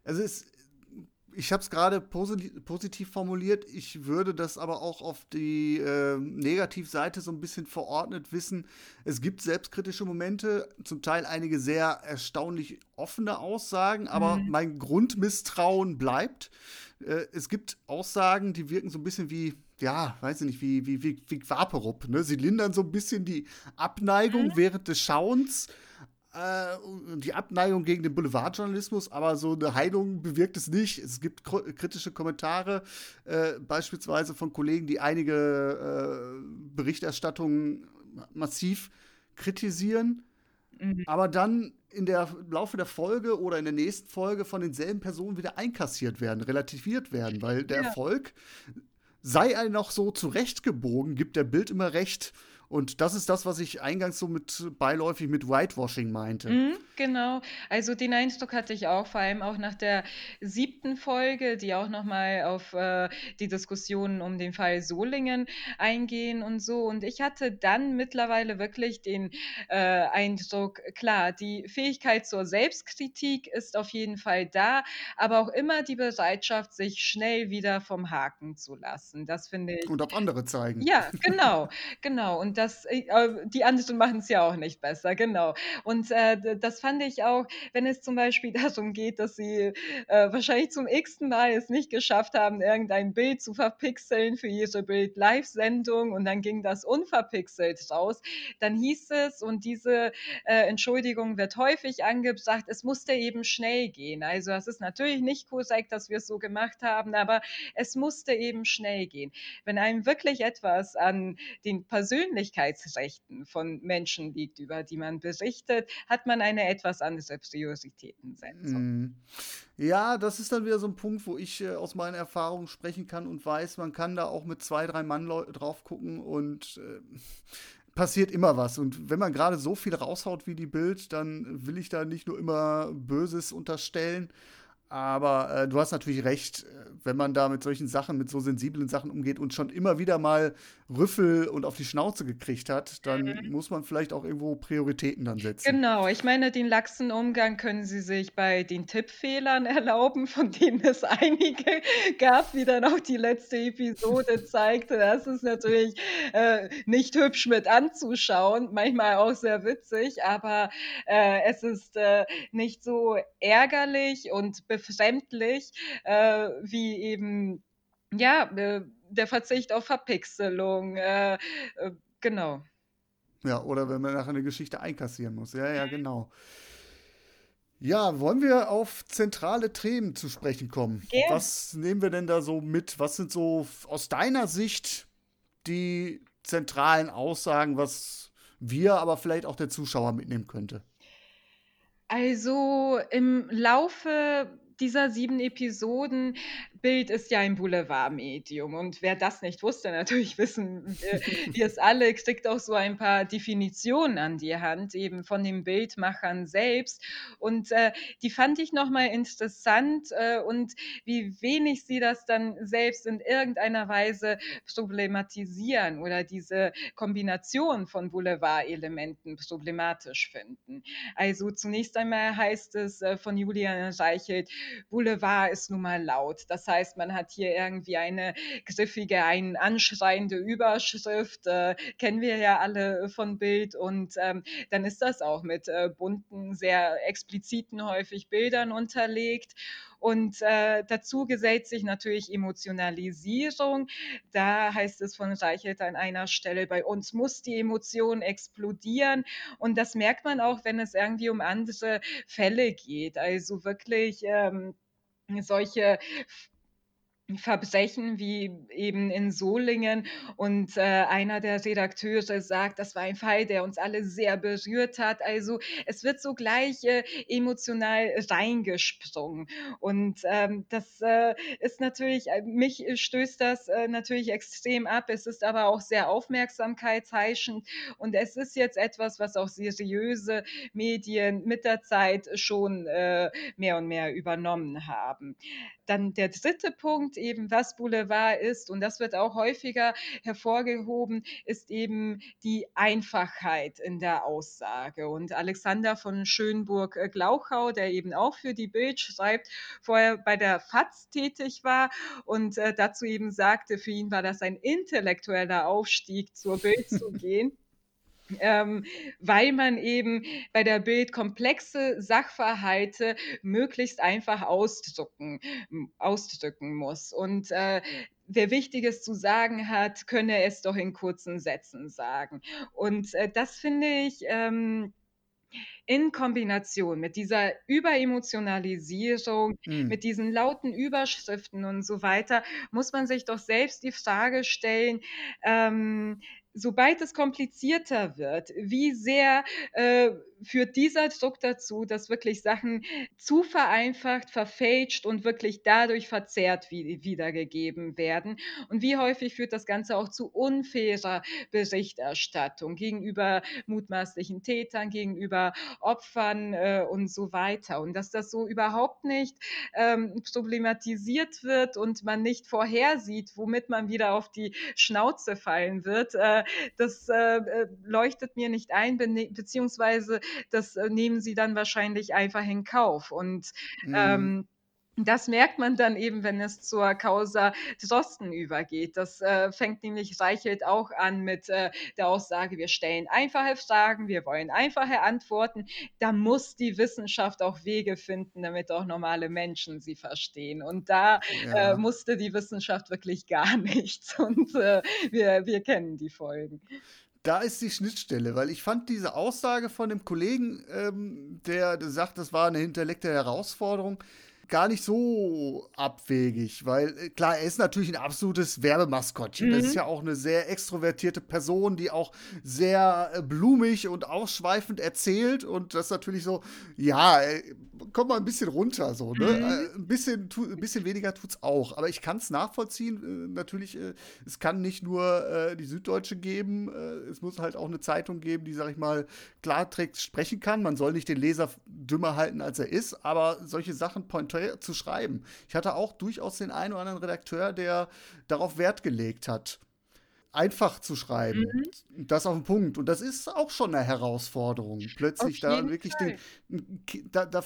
[SPEAKER 2] Also es ich habe es gerade posit positiv formuliert. Ich würde das aber auch auf die äh, Negativseite so ein bisschen verordnet wissen. Es gibt selbstkritische Momente, zum Teil einige sehr erstaunlich offene Aussagen, aber mhm. mein Grundmisstrauen bleibt. Äh, es gibt Aussagen, die wirken so ein bisschen wie, ja, weiß ich nicht, wie, wie, wie, wie Vaperup. Ne? Sie lindern so ein bisschen die Abneigung mhm. während des Schauens äh, die Abneigung gegen den Boulevardjournalismus, aber so eine Heilung bewirkt es nicht. Es gibt kritische Kommentare, äh, beispielsweise von Kollegen, die einige äh, Berichterstattungen massiv kritisieren, mhm. aber dann in der Laufe der Folge oder in der nächsten Folge von denselben Personen wieder einkassiert werden, relativiert werden, weil der ja. Erfolg sei er noch so zurechtgebogen, gibt der Bild immer recht. Und das ist das, was ich eingangs so mit beiläufig mit Whitewashing meinte.
[SPEAKER 3] Mhm, genau. Also den Eindruck hatte ich auch, vor allem auch nach der siebten Folge, die auch nochmal auf äh, die Diskussionen um den Fall Solingen eingehen und so. Und ich hatte dann mittlerweile wirklich den äh, Eindruck, klar, die Fähigkeit zur Selbstkritik ist auf jeden Fall da, aber auch immer die Bereitschaft, sich schnell wieder vom Haken zu lassen. Das finde ich.
[SPEAKER 2] Und auf andere zeigen.
[SPEAKER 3] Ja, <laughs> genau, genau. Und das, äh, die anderen machen es ja auch nicht besser, genau. Und äh, das fand ich auch, wenn es zum Beispiel <laughs> darum geht, dass sie äh, wahrscheinlich zum x-ten Mal es nicht geschafft haben, irgendein Bild zu verpixeln für ihre Bild-Live-Sendung und dann ging das unverpixelt raus, dann hieß es, und diese äh, Entschuldigung wird häufig angebracht, es musste eben schnell gehen. Also es ist natürlich nicht korrekt, dass wir es so gemacht haben, aber es musste eben schnell gehen. Wenn einem wirklich etwas an den persönlichen Persönlichkeitsrechten von Menschen liegt, über die man berichtet, hat man eine etwas andere Prioritätensetzung.
[SPEAKER 2] Mm. Ja, das ist dann wieder so ein Punkt, wo ich äh, aus meinen Erfahrungen sprechen kann und weiß, man kann da auch mit zwei, drei Mann drauf gucken und äh, passiert immer was. Und wenn man gerade so viel raushaut wie die Bild, dann will ich da nicht nur immer Böses unterstellen. Aber äh, du hast natürlich recht, wenn man da mit solchen Sachen, mit so sensiblen Sachen umgeht und schon immer wieder mal Rüffel und auf die Schnauze gekriegt hat, dann mhm. muss man vielleicht auch irgendwo Prioritäten dann setzen.
[SPEAKER 3] Genau, ich meine, den laxen Umgang können Sie sich bei den Tippfehlern <laughs> erlauben, von denen es einige <laughs> gab, wie dann auch die letzte Episode <laughs> zeigte. Das ist natürlich äh, nicht hübsch mit anzuschauen, manchmal auch sehr witzig, aber äh, es ist äh, nicht so ärgerlich und befremdlich, äh, wie eben ja, äh, der Verzicht auf Verpixelung, äh, äh, genau.
[SPEAKER 2] Ja, oder wenn man nachher eine Geschichte einkassieren muss. Ja, ja, genau. Ja, wollen wir auf zentrale Themen zu sprechen kommen? Gerne. Was nehmen wir denn da so mit? Was sind so aus deiner Sicht die zentralen Aussagen, was wir, aber vielleicht auch der Zuschauer mitnehmen könnte?
[SPEAKER 3] Also im Laufe dieser sieben Episoden Bild ist ja ein Boulevardmedium und wer das nicht wusste, natürlich <laughs> wissen wir, es alle, kriegt auch so ein paar Definitionen an die Hand, eben von den Bildmachern selbst. Und äh, die fand ich nochmal interessant äh, und wie wenig sie das dann selbst in irgendeiner Weise problematisieren oder diese Kombination von Boulevardelementen problematisch finden. Also zunächst einmal heißt es äh, von Julian Reichelt, Boulevard ist nun mal laut. Das heißt, heißt, man hat hier irgendwie eine griffige, eine anschreiende Überschrift, äh, kennen wir ja alle von Bild und ähm, dann ist das auch mit äh, bunten, sehr expliziten häufig Bildern unterlegt. Und äh, dazu gesellt sich natürlich Emotionalisierung. Da heißt es von Reichelt an einer Stelle, bei uns muss die Emotion explodieren. Und das merkt man auch, wenn es irgendwie um andere Fälle geht. Also wirklich ähm, solche Verbrechen wie eben in Solingen und äh, einer der Redakteure sagt, das war ein Fall, der uns alle sehr berührt hat. Also es wird so gleich äh, emotional reingesprungen und ähm, das äh, ist natürlich, äh, mich stößt das äh, natürlich extrem ab. Es ist aber auch sehr aufmerksamkeitsheischend und es ist jetzt etwas, was auch seriöse Medien mit der Zeit schon äh, mehr und mehr übernommen haben. Dann der dritte Punkt, eben was Boulevard ist, und das wird auch häufiger hervorgehoben, ist eben die Einfachheit in der Aussage. Und Alexander von Schönburg-Glauchau, der eben auch für die Bild schreibt, vorher bei der FAZ tätig war und äh, dazu eben sagte, für ihn war das ein intellektueller Aufstieg, zur Bild zu <laughs> gehen ähm, weil man eben bei der Bild komplexe Sachverhalte möglichst einfach ausdrücken, ausdrücken muss. Und äh, wer Wichtiges zu sagen hat, könne es doch in kurzen Sätzen sagen. Und äh, das finde ich. Ähm, in Kombination mit dieser Überemotionalisierung, mhm. mit diesen lauten Überschriften und so weiter, muss man sich doch selbst die Frage stellen, ähm, sobald es komplizierter wird, wie sehr äh, führt dieser Druck dazu, dass wirklich Sachen zu vereinfacht, verfälscht und wirklich dadurch verzerrt wie, wiedergegeben werden? Und wie häufig führt das Ganze auch zu unfairer Berichterstattung gegenüber mutmaßlichen Tätern, gegenüber Opfern äh, und so weiter? Und dass das so überhaupt nicht ähm, problematisiert wird und man nicht vorhersieht, womit man wieder auf die Schnauze fallen wird, äh, das äh, äh leuchtet mir nicht ein, beziehungsweise das äh, nehmen sie dann wahrscheinlich einfach in Kauf. Und mhm. ähm, das merkt man dann eben, wenn es zur Causa Drosten übergeht. Das äh, fängt nämlich Reichelt auch an mit äh, der Aussage, wir stellen einfache Fragen, wir wollen einfache Antworten. Da muss die Wissenschaft auch Wege finden, damit auch normale Menschen sie verstehen. Und da ja. äh, musste die Wissenschaft wirklich <laughs> gar nichts. Und äh, wir, wir kennen die Folgen
[SPEAKER 2] da ist die Schnittstelle, weil ich fand diese Aussage von dem Kollegen, ähm, der, sagt, das war eine intellektuelle Herausforderung, gar nicht so abwegig, weil äh, klar, er ist natürlich ein absolutes Werbemaskottchen. Mhm. Das ist ja auch eine sehr extrovertierte Person, die auch sehr äh, blumig und ausschweifend erzählt und das natürlich so, ja, äh, komm mal ein bisschen runter, so, ne? Mhm. Ein bisschen, tu, ein bisschen weniger tut's auch. Aber ich kann es nachvollziehen. Natürlich, es kann nicht nur die Süddeutsche geben, es muss halt auch eine Zeitung geben, die, sag ich mal, Klartext sprechen kann. Man soll nicht den Leser dümmer halten, als er ist, aber solche Sachen point zu schreiben. Ich hatte auch durchaus den einen oder anderen Redakteur, der darauf Wert gelegt hat, einfach zu schreiben. Mhm. Das auf den Punkt. Und das ist auch schon eine Herausforderung. Plötzlich da wirklich den, da, da,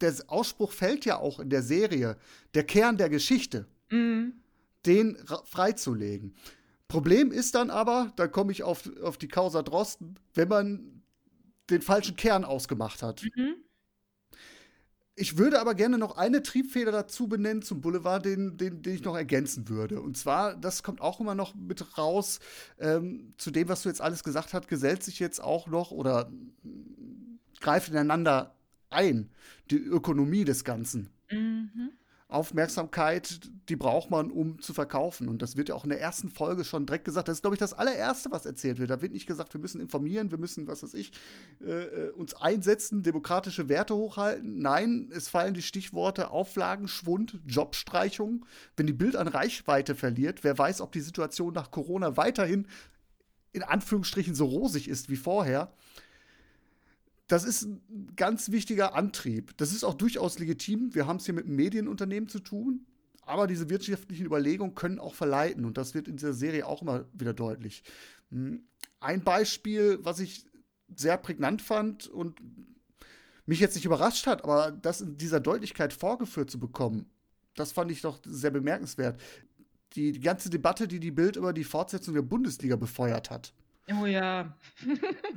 [SPEAKER 2] der Ausspruch fällt ja auch in der Serie, der Kern der Geschichte, mhm. den freizulegen. Problem ist dann aber, da komme ich auf, auf die Causa Drosten, wenn man den falschen Kern ausgemacht hat. Mhm. Ich würde aber gerne noch eine Triebfeder dazu benennen zum Boulevard, den, den, den ich noch ergänzen würde. Und zwar, das kommt auch immer noch mit raus, ähm, zu dem, was du jetzt alles gesagt hast, gesellt sich jetzt auch noch oder greift ineinander ein, die Ökonomie des Ganzen. Mhm. Aufmerksamkeit, die braucht man, um zu verkaufen. Und das wird ja auch in der ersten Folge schon direkt gesagt. Das ist, glaube ich, das allererste, was erzählt wird. Da wird nicht gesagt, wir müssen informieren, wir müssen, was weiß ich, äh, äh, uns einsetzen, demokratische Werte hochhalten. Nein, es fallen die Stichworte Auflagenschwund, Jobstreichung. Wenn die Bild an Reichweite verliert, wer weiß, ob die Situation nach Corona weiterhin in Anführungsstrichen so rosig ist wie vorher das ist ein ganz wichtiger Antrieb. Das ist auch durchaus legitim. Wir haben es hier mit einem Medienunternehmen zu tun. Aber diese wirtschaftlichen Überlegungen können auch verleiten. Und das wird in dieser Serie auch immer wieder deutlich. Hm, ein Beispiel, was ich sehr prägnant fand und mich jetzt nicht überrascht hat, aber das in dieser Deutlichkeit vorgeführt zu bekommen, das fand ich doch sehr bemerkenswert. Die, die ganze Debatte, die die Bild über die Fortsetzung der Bundesliga befeuert hat.
[SPEAKER 3] Oh ja.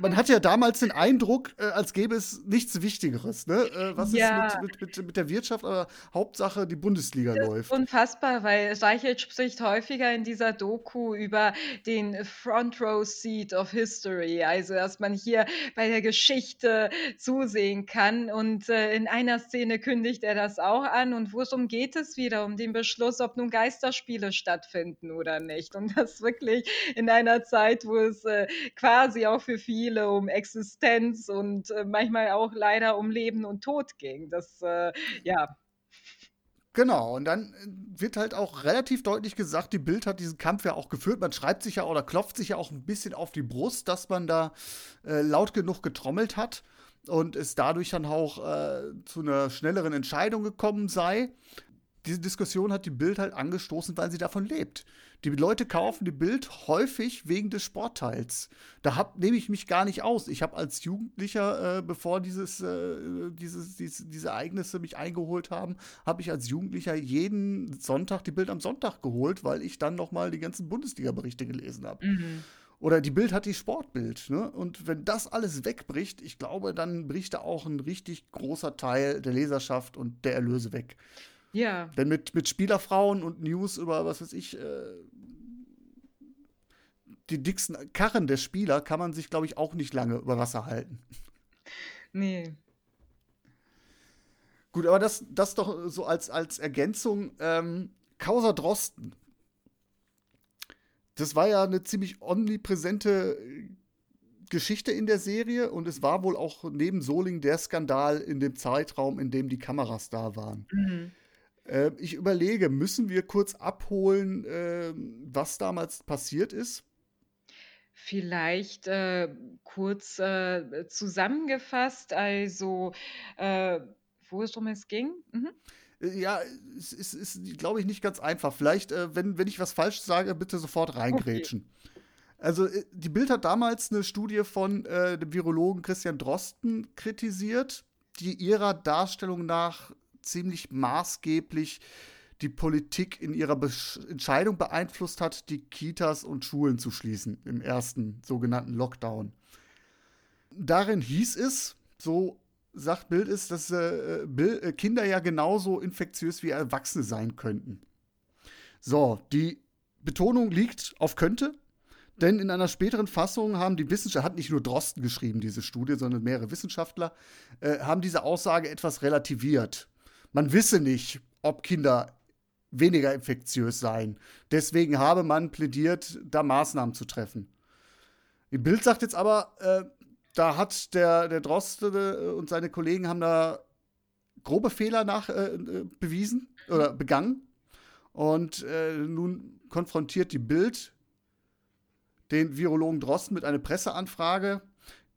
[SPEAKER 2] Man hat ja damals den Eindruck, äh, als gäbe es nichts Wichtigeres. Ne? Äh, was ja. ist mit, mit, mit, der Wirtschaft? Aber Hauptsache, die Bundesliga
[SPEAKER 3] das
[SPEAKER 2] läuft.
[SPEAKER 3] unfassbar, weil Reichelt spricht häufiger in dieser Doku über den Front Row Seat of History. Also, dass man hier bei der Geschichte zusehen kann. Und äh, in einer Szene kündigt er das auch an. Und worum geht es wieder? Um den Beschluss, ob nun Geisterspiele stattfinden oder nicht. Und das wirklich in einer Zeit, wo es äh, quasi auch für viele um Existenz und äh, manchmal auch leider um Leben und Tod ging. Das, äh, ja.
[SPEAKER 2] Genau, und dann äh, wird halt auch relativ deutlich gesagt, die Bild hat diesen Kampf ja auch geführt. Man schreibt sich ja oder klopft sich ja auch ein bisschen auf die Brust, dass man da äh, laut genug getrommelt hat und es dadurch dann auch äh, zu einer schnelleren Entscheidung gekommen sei diese Diskussion hat die Bild halt angestoßen, weil sie davon lebt. Die Leute kaufen die Bild häufig wegen des Sportteils. Da nehme ich mich gar nicht aus. Ich habe als Jugendlicher, äh, bevor dieses, äh, dieses, dieses, diese Ereignisse mich eingeholt haben, habe ich als Jugendlicher jeden Sonntag die Bild am Sonntag geholt, weil ich dann noch mal die ganzen Bundesliga-Berichte gelesen habe. Mhm. Oder die Bild hat die Sportbild. Ne? Und wenn das alles wegbricht, ich glaube, dann bricht da auch ein richtig großer Teil der Leserschaft und der Erlöse weg.
[SPEAKER 3] Ja.
[SPEAKER 2] Denn mit, mit Spielerfrauen und News über, was weiß ich, äh, die dicksten Karren der Spieler kann man sich, glaube ich, auch nicht lange über Wasser halten.
[SPEAKER 3] Nee.
[SPEAKER 2] Gut, aber das, das doch so als, als Ergänzung. Ähm, Causa Drosten. Das war ja eine ziemlich omnipräsente Geschichte in der Serie und es war wohl auch neben Soling der Skandal in dem Zeitraum, in dem die Kameras da waren. Mhm. Äh, ich überlege, müssen wir kurz abholen, äh, was damals passiert ist?
[SPEAKER 3] Vielleicht äh, kurz äh, zusammengefasst, also äh, wo es um es ging. Mhm.
[SPEAKER 2] Äh, ja, es ist, ist glaube ich, nicht ganz einfach. Vielleicht, wenn, wenn ich was falsch sage, bitte sofort reingrätschen. Okay. Also, die Bild hat damals eine Studie von dem Virologen Christian Drosten kritisiert, die ihrer Darstellung nach ziemlich maßgeblich die Politik in ihrer Be Entscheidung beeinflusst hat, die Kitas und Schulen zu schließen im ersten sogenannten Lockdown. Darin hieß es, so sagt Bild es, dass äh, äh, Kinder ja genauso infektiös wie Erwachsene sein könnten. So, die Betonung liegt auf könnte, denn in einer späteren Fassung haben die Wissenschaftler, hat nicht nur Drosten geschrieben, diese Studie, sondern mehrere Wissenschaftler, äh, haben diese Aussage etwas relativiert man wisse nicht, ob Kinder weniger infektiös seien. Deswegen habe man plädiert, da Maßnahmen zu treffen. Die Bild sagt jetzt aber, äh, da hat der, der Droste und seine Kollegen haben da grobe Fehler nach, äh, äh bewiesen oder begangen. Und äh, nun konfrontiert die Bild den Virologen Drosten mit einer Presseanfrage,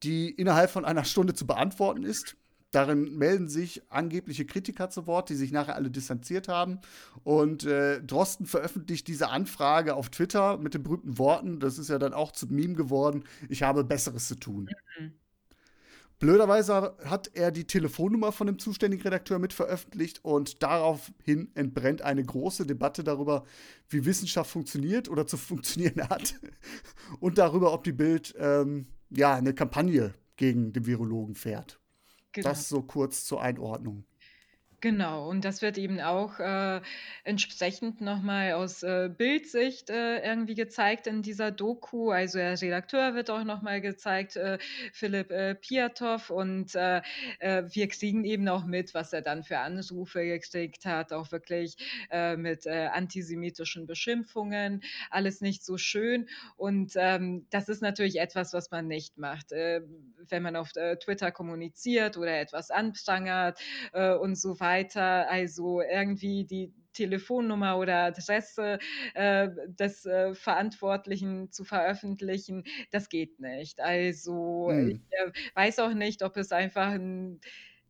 [SPEAKER 2] die innerhalb von einer Stunde zu beantworten ist. Darin melden sich angebliche Kritiker zu Wort, die sich nachher alle distanziert haben. Und äh, Drosten veröffentlicht diese Anfrage auf Twitter mit den berühmten Worten, das ist ja dann auch zu Meme geworden, ich habe Besseres zu tun. Mhm. Blöderweise hat er die Telefonnummer von dem zuständigen Redakteur mit veröffentlicht und daraufhin entbrennt eine große Debatte darüber, wie Wissenschaft funktioniert oder zu <laughs> funktionieren hat und darüber, ob die Bild ähm, ja eine Kampagne gegen den Virologen fährt. Genau. Das so kurz zur Einordnung.
[SPEAKER 3] Genau, und das wird eben auch äh, entsprechend nochmal aus äh, Bildsicht äh, irgendwie gezeigt in dieser Doku. Also der Redakteur wird auch nochmal gezeigt, äh, Philipp äh, Piatow. Und äh, äh, wir kriegen eben auch mit, was er dann für Anrufe gekriegt hat, auch wirklich äh, mit äh, antisemitischen Beschimpfungen. Alles nicht so schön. Und ähm, das ist natürlich etwas, was man nicht macht. Äh, wenn man auf äh, Twitter kommuniziert oder etwas anprangert äh, und so weiter weiter, also irgendwie die Telefonnummer oder Adresse äh, des äh, Verantwortlichen zu veröffentlichen, das geht nicht. Also hm. ich äh, weiß auch nicht, ob es einfach ein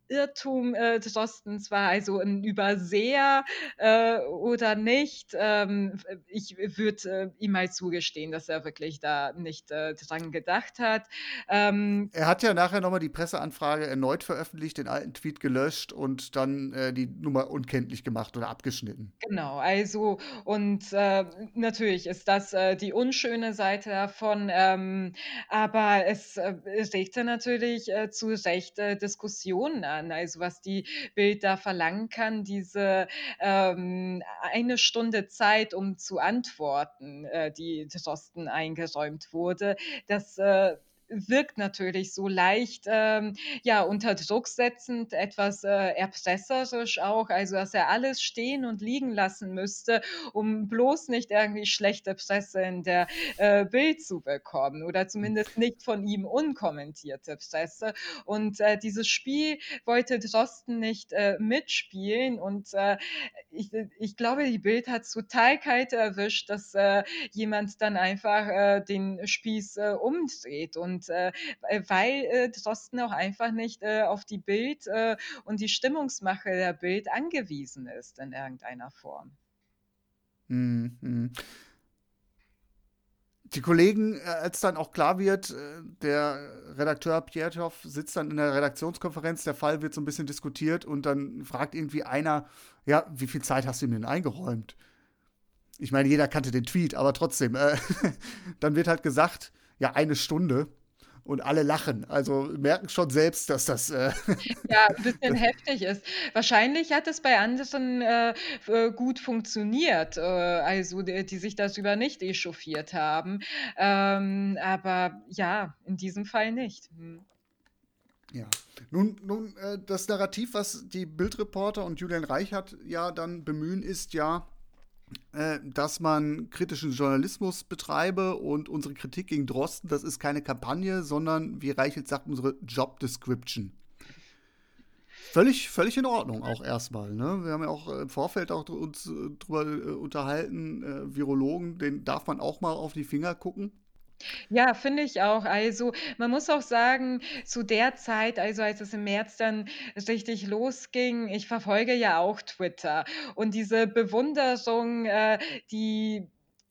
[SPEAKER 3] Irrtum äh, Drostens war, also ein Überseher äh, oder nicht. Ähm, ich würde äh, ihm mal zugestehen, dass er wirklich da nicht äh, dran gedacht hat.
[SPEAKER 2] Ähm, er hat ja nachher nochmal die Presseanfrage erneut veröffentlicht, den alten Tweet gelöscht und dann äh, die Nummer unkenntlich gemacht oder abgeschnitten.
[SPEAKER 3] Genau, also und äh, natürlich ist das äh, die unschöne Seite davon, ähm, aber es regte natürlich zu Recht Diskussionen an. Also was die Bild da verlangen kann, diese ähm, eine Stunde Zeit, um zu antworten, äh, die Drosten eingeräumt wurde, das äh, wirkt natürlich so leicht ähm, ja, unter Druck setzend, etwas äh, erpresserisch auch, also dass er alles stehen und liegen lassen müsste, um bloß nicht irgendwie schlechte Presse in der äh, Bild zu bekommen oder zumindest nicht von ihm unkommentierte Presse. Und äh, dieses Spiel wollte Drosten nicht äh, mitspielen und äh, ich, ich glaube, die Bild hat total kalt erwischt, dass äh, jemand dann einfach den Spieß umdreht und und äh, weil äh, Drosten auch einfach nicht äh, auf die Bild äh, und die Stimmungsmache der Bild angewiesen ist in irgendeiner Form.
[SPEAKER 2] Mhm. Die Kollegen, äh, als dann auch klar wird, äh, der Redakteur Pietow sitzt dann in der Redaktionskonferenz, der Fall wird so ein bisschen diskutiert und dann fragt irgendwie einer, ja, wie viel Zeit hast du ihm denn eingeräumt? Ich meine, jeder kannte den Tweet, aber trotzdem, äh, <laughs> dann wird halt gesagt, ja, eine Stunde und alle lachen. Also merken schon selbst, dass das. Äh <laughs>
[SPEAKER 3] ja, ein bisschen heftig ist. Wahrscheinlich hat es bei anderen äh, gut funktioniert, äh, also die, die, sich darüber nicht echauffiert haben. Ähm, aber ja, in diesem Fall nicht. Hm.
[SPEAKER 2] Ja. Nun, nun äh, das Narrativ, was die Bildreporter und Julian Reichert ja dann bemühen, ist ja, äh, dass man kritischen Journalismus betreibe und unsere Kritik gegen Drosten, das ist keine Kampagne, sondern, wie Reichelt sagt, unsere Job Description. Völlig, völlig in Ordnung auch erstmal. Ne? Wir haben ja auch im Vorfeld auch uns äh, drüber äh, unterhalten, äh, Virologen, den darf man auch mal auf die Finger gucken.
[SPEAKER 3] Ja, finde ich auch. Also, man muss auch sagen, zu der Zeit, also als es im März dann richtig losging ich verfolge ja auch Twitter und diese Bewunderung, äh, die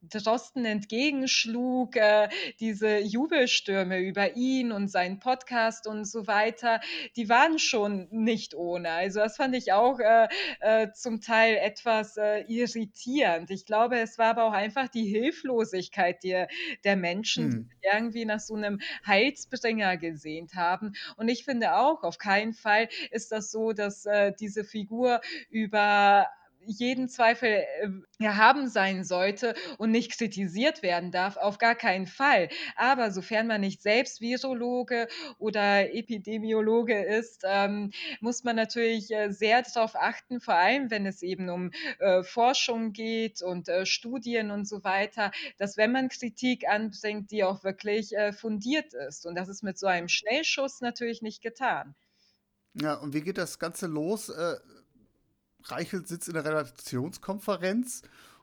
[SPEAKER 3] Drosten entgegenschlug, äh, diese Jubelstürme über ihn und seinen Podcast und so weiter, die waren schon nicht ohne. Also das fand ich auch äh, äh, zum Teil etwas äh, irritierend. Ich glaube, es war aber auch einfach die Hilflosigkeit der, der Menschen, hm. die irgendwie nach so einem Heilsbringer gesehnt haben. Und ich finde auch, auf keinen Fall ist das so, dass äh, diese Figur über jeden Zweifel äh, erhaben sein sollte und nicht kritisiert werden darf, auf gar keinen Fall. Aber sofern man nicht selbst Virologe oder Epidemiologe ist, ähm, muss man natürlich äh, sehr darauf achten, vor allem wenn es eben um äh, Forschung geht und äh, Studien und so weiter, dass wenn man Kritik anbringt, die auch wirklich äh, fundiert ist. Und das ist mit so einem Schnellschuss natürlich nicht getan.
[SPEAKER 2] Ja, und wie geht das Ganze los? Reichelt sitzt in der Redaktionskonferenz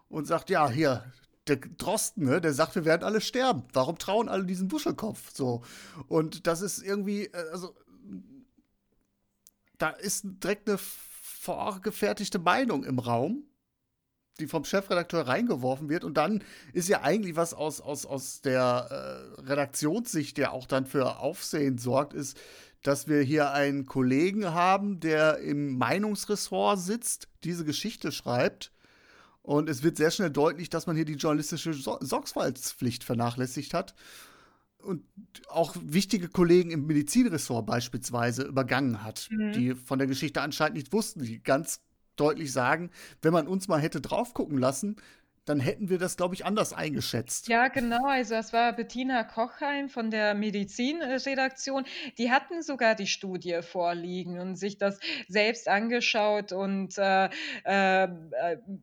[SPEAKER 2] und sagt, ja, hier, der Drosten, ne, der sagt, wir werden alle sterben. Warum trauen alle diesen Buschelkopf? So. Und das ist irgendwie, äh, also da ist direkt eine vorgefertigte Meinung im Raum, die vom Chefredakteur reingeworfen wird. Und dann ist ja eigentlich was aus, aus, aus der äh, Redaktionssicht, der auch dann für Aufsehen sorgt, ist, dass wir hier einen Kollegen haben, der im Meinungsressort sitzt, diese Geschichte schreibt. Und es wird sehr schnell deutlich, dass man hier die journalistische Sorgfaltspflicht vernachlässigt hat und auch wichtige Kollegen im Medizinressort beispielsweise übergangen hat, mhm. die von der Geschichte anscheinend nicht wussten, die ganz deutlich sagen, wenn man uns mal hätte drauf gucken lassen, dann hätten wir das, glaube ich, anders eingeschätzt.
[SPEAKER 3] Ja, genau. Also das war Bettina Kochheim von der Medizinredaktion. Die hatten sogar die Studie vorliegen und sich das selbst angeschaut und äh, äh,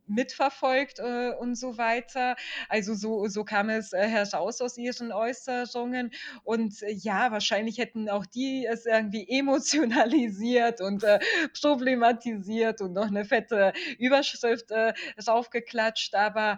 [SPEAKER 3] mitverfolgt äh, und so weiter. Also so, so kam es äh, heraus aus ihren Äußerungen. Und äh, ja, wahrscheinlich hätten auch die es irgendwie emotionalisiert und äh, problematisiert und noch eine fette Überschrift draufgeklatscht. Aber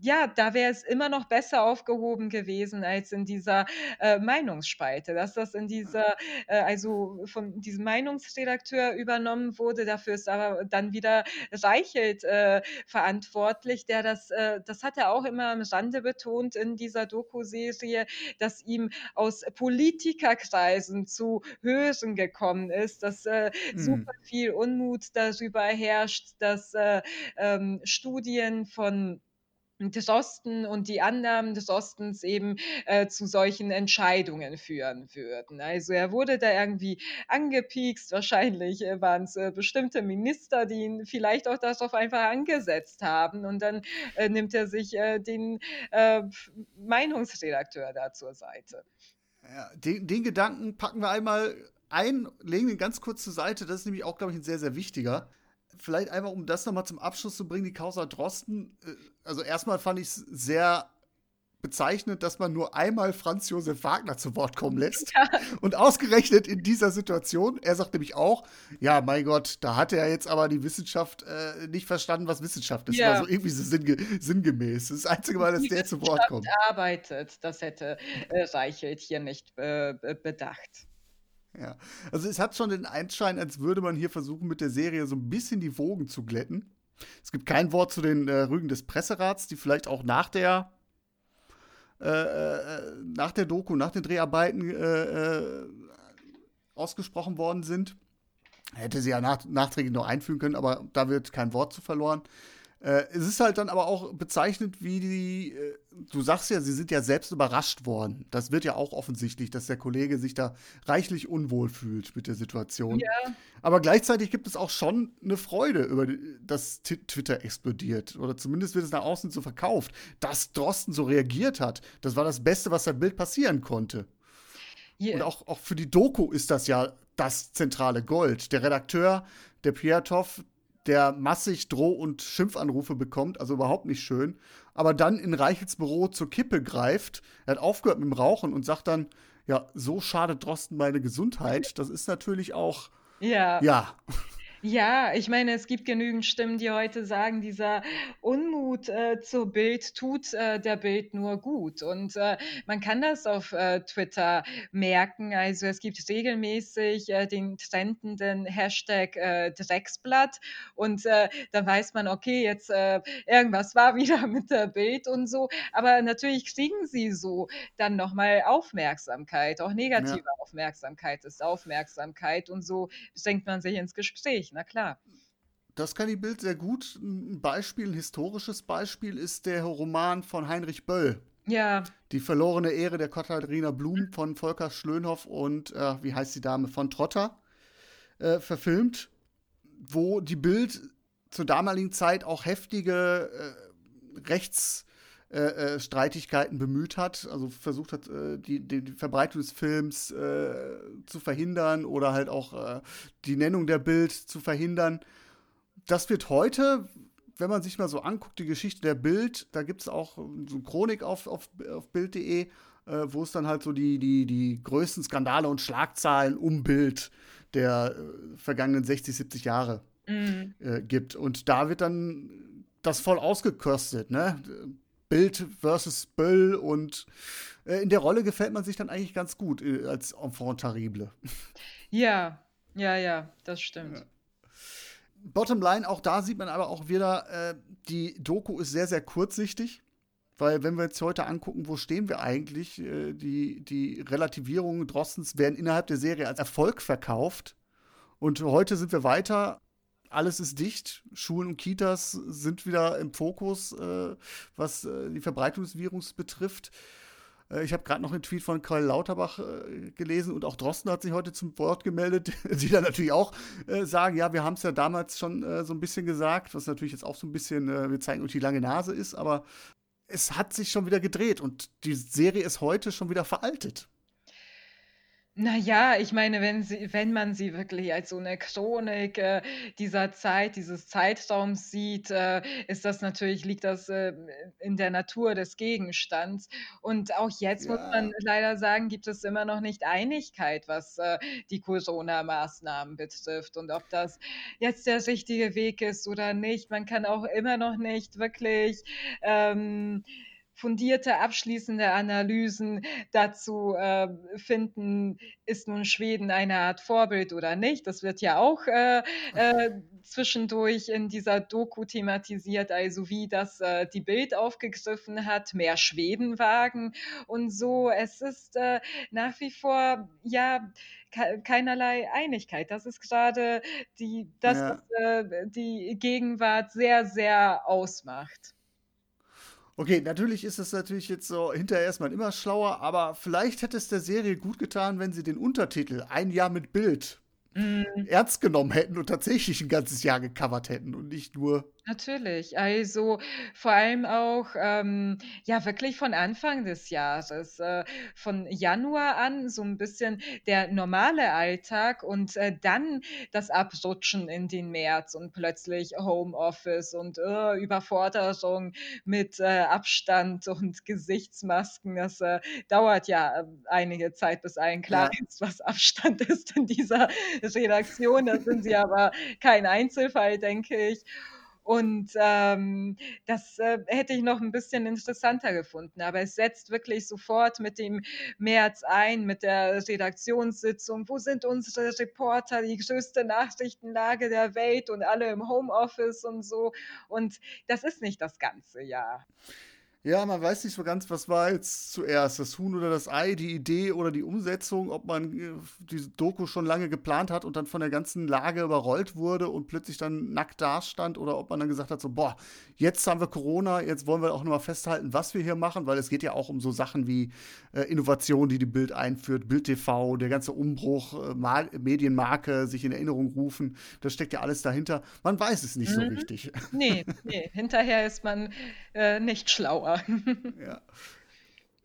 [SPEAKER 3] ja, da wäre es immer noch besser aufgehoben gewesen als in dieser äh, Meinungsspalte, dass das in dieser, äh, also von diesem Meinungsredakteur übernommen wurde. Dafür ist aber dann wieder Reichelt äh, verantwortlich, der das, äh, das hat er auch immer am Rande betont in dieser Doku-Serie, dass ihm aus Politikerkreisen zu Hören gekommen ist, dass äh, mhm. super viel Unmut darüber herrscht, dass äh, ähm, Studien von des Osten und die Annahmen des Ostens eben äh, zu solchen Entscheidungen führen würden. Also er wurde da irgendwie angepiekst, wahrscheinlich äh, waren es äh, bestimmte Minister, die ihn vielleicht auch darauf einfach angesetzt haben und dann äh, nimmt er sich äh, den äh, Meinungsredakteur da zur Seite.
[SPEAKER 2] Ja, den, den Gedanken packen wir einmal ein, legen ihn ganz kurz zur Seite, das ist nämlich auch, glaube ich, ein sehr, sehr wichtiger vielleicht einfach, um das nochmal zum Abschluss zu bringen, die Causa Drosten. Äh, also erstmal fand ich es sehr bezeichnend, dass man nur einmal Franz Josef Wagner zu Wort kommen lässt. <laughs> Ja. Und ausgerechnet in dieser Situation, er sagt nämlich auch, ja, mein Gott, da hat er jetzt aber die Wissenschaft äh, nicht verstanden, was Wissenschaft ist. Ja. Also irgendwie so sinnge sinngemäß. Das, ist das einzige Mal, dass die der zu Wort kommt.
[SPEAKER 3] arbeitet, das hätte äh, Reichelt hier nicht äh, bedacht.
[SPEAKER 2] Ja, also es hat schon den Einschein, als würde man hier versuchen, mit der Serie so ein bisschen die Wogen zu glätten. Es gibt kein Wort zu den äh, Rügen des Presserats, die vielleicht auch nach der äh, äh, nach der Doku, nach den Dreharbeiten äh, äh, ausgesprochen worden sind. Hätte sie ja nach, nachträglich noch einfügen können, aber da wird kein Wort zu verloren. Äh, es ist halt dann aber auch bezeichnet, wie die, äh, du sagst ja, sie sind ja selbst überrascht worden. Das wird ja auch offensichtlich, dass der Kollege sich da reichlich unwohl fühlt mit der Situation. Ja. Aber gleichzeitig gibt es auch schon eine Freude über, dass Twitter explodiert. Oder zumindest wird es nach außen so verkauft. Dass Drosten so reagiert hat, das war das Beste, was sein Bild passieren konnte. Yeah. Und auch, auch für die Doku ist das ja das zentrale Gold. Der Redakteur, der Piatow, der massig Droh- und Schimpfanrufe bekommt, also überhaupt nicht schön, aber dann in Reichels Büro zur Kippe greift, er hat aufgehört mit dem Rauchen und sagt dann, ja, so schadet Drosten meine Gesundheit, das ist natürlich auch,
[SPEAKER 3] ja.
[SPEAKER 2] Ja.
[SPEAKER 3] Ja, ich meine, es gibt genügend Stimmen, die heute sagen, dieser Unmut äh, zur Bild tut äh, der Bild nur gut. Und äh, man kann das auf äh, Twitter merken. Also es gibt regelmäßig äh, den trendenden Hashtag äh, Drecksblatt. Und da weiß man, okay, jetzt irgendwas war <laughs> wieder mit der Bild und so. Aber natürlich kriegen sie so dann nochmal Aufmerksamkeit. Auch negative ja. Aufmerksamkeit ist Aufmerksamkeit. Und so senkt man sich ins Gespräch na klar.
[SPEAKER 2] Das kann die Bild sehr gut. Ein Beispiel, ein historisches Beispiel ist der Roman von Heinrich Böll.
[SPEAKER 3] Ja.
[SPEAKER 2] Die verlorene Ehre der Katharina Blum von Volker Schlönhoff und, äh, wie heißt die Dame, von Trotter äh, verfilmt, wo die Bild zur damaligen Zeit auch heftige äh, Rechts- äh, äh, Streitigkeiten bemüht hat, also versucht hat, äh, die, die, Verbreitung des Films äh, zu verhindern oder halt auch äh, die Nennung der Bild zu verhindern. Das wird heute, wenn man sich mal so anguckt, die Geschichte der Bild, da gibt es auch so eine Chronik auf, auf, auf Bild.de, äh, wo es dann halt so die, die, die größten Skandale und Schlagzahlen um Bild der vergangenen 60, 70 Jahre mhm. gibt. Und da wird dann das voll ausgekostet, ne? Bild versus Böll und äh, in der Rolle gefällt man sich dann eigentlich ganz gut äh, als Enfant terrible.
[SPEAKER 3] Ja, Ja, ja, das stimmt. Ja.
[SPEAKER 2] Bottom line, auch da sieht man aber auch wieder, äh, die Doku ist sehr, sehr kurzsichtig. Weil, wenn wir jetzt heute angucken, wo stehen wir eigentlich, äh, die, die Relativierungen Drostens werden innerhalb der Serie als Erfolg verkauft. Und heute sind wir weiter. Alles ist dicht. Schulen und Kitas sind wieder im Fokus, äh, was äh, die Verbreitung des Virus betrifft. Äh, ich habe gerade noch einen Tweet von Karl Lauterbach äh, gelesen und auch Drosten hat sich heute zum Wort gemeldet, <laughs> die dann natürlich auch äh, sagen, ja, wir haben es ja damals schon äh, so ein bisschen gesagt, was natürlich jetzt auch so ein bisschen, äh, wir zeigen euch die lange Nase ist, aber es hat sich schon wieder gedreht und die Serie ist heute schon wieder veraltet.
[SPEAKER 3] Na ja, ich meine, wenn sie wenn man sie wirklich als so eine Chronik, äh, dieser Zeit, dieses Zeitraums sieht, äh, ist das natürlich liegt das, äh, in der Natur des Gegenstands. Und auch jetzt muss man leider sagen, gibt es immer noch nicht Einigkeit, was, äh, die Corona-Maßnahmen betrifft und ob das jetzt der richtige Weg ist oder nicht. Man kann auch immer noch nicht wirklich, ähm fundierte, abschließende Analysen dazu äh, finden, ist nun Schweden eine Art Vorbild oder nicht. Das wird ja auch äh, äh, zwischendurch in dieser Doku thematisiert, also wie das äh, die Bild aufgegriffen hat, mehr Schweden wagen und so. Es ist äh, nach wie vor, ja, keinerlei Einigkeit. Das ist gerade die, das, ja. was äh, die Gegenwart sehr, sehr ausmacht.
[SPEAKER 2] Okay, natürlich ist es natürlich jetzt so hinterher erstmal immer schlauer, aber vielleicht hätte es der Serie gut getan, wenn sie den Untertitel Ein Jahr mit Bild mm. ernst genommen hätten und tatsächlich ein ganzes Jahr gecovert hätten und nicht nur
[SPEAKER 3] Natürlich. Also, vor allem auch, ähm, ja, wirklich von Anfang des Jahres, äh, von Januar an so ein bisschen der normale Alltag und, äh, dann das Abrutschen in den März und plötzlich Homeoffice und, äh, Überforderung mit, äh, Abstand und Gesichtsmasken. Das, äh, dauert ja, ähm, einige Zeit, bis allen klar Ja. ist, was Abstand <laughs> ist in dieser Redaktion. Da sind Sie aber kein Einzelfall, denke ich. Und ähm, das äh, hätte ich noch ein bisschen interessanter gefunden. Aber es setzt wirklich sofort mit dem März ein, mit der Redaktionssitzung. Wo sind unsere Reporter? Die größte Nachrichtenlage der Welt und alle im Homeoffice und so. Und das ist nicht das ganze Jahr.
[SPEAKER 2] Ja, man weiß nicht so ganz, was war jetzt zuerst, das Huhn oder das Ei, die Idee oder die Umsetzung, ob man äh, diese Doku schon lange geplant hat und dann von der ganzen Lage überrollt wurde und plötzlich dann nackt dastand oder ob man dann gesagt hat, so, boah, jetzt haben wir Corona, jetzt wollen wir auch nochmal festhalten, was wir hier machen, weil es geht ja auch um so Sachen wie äh, Innovation, die die Bild einführt, Bild TV, der ganze Umbruch, äh, Medienmarke, sich in Erinnerung rufen, das steckt ja alles dahinter. Man weiß es nicht mhm. so richtig.
[SPEAKER 3] Nee, nee, hinterher ist man äh, nicht schlauer. <laughs>
[SPEAKER 2] ja.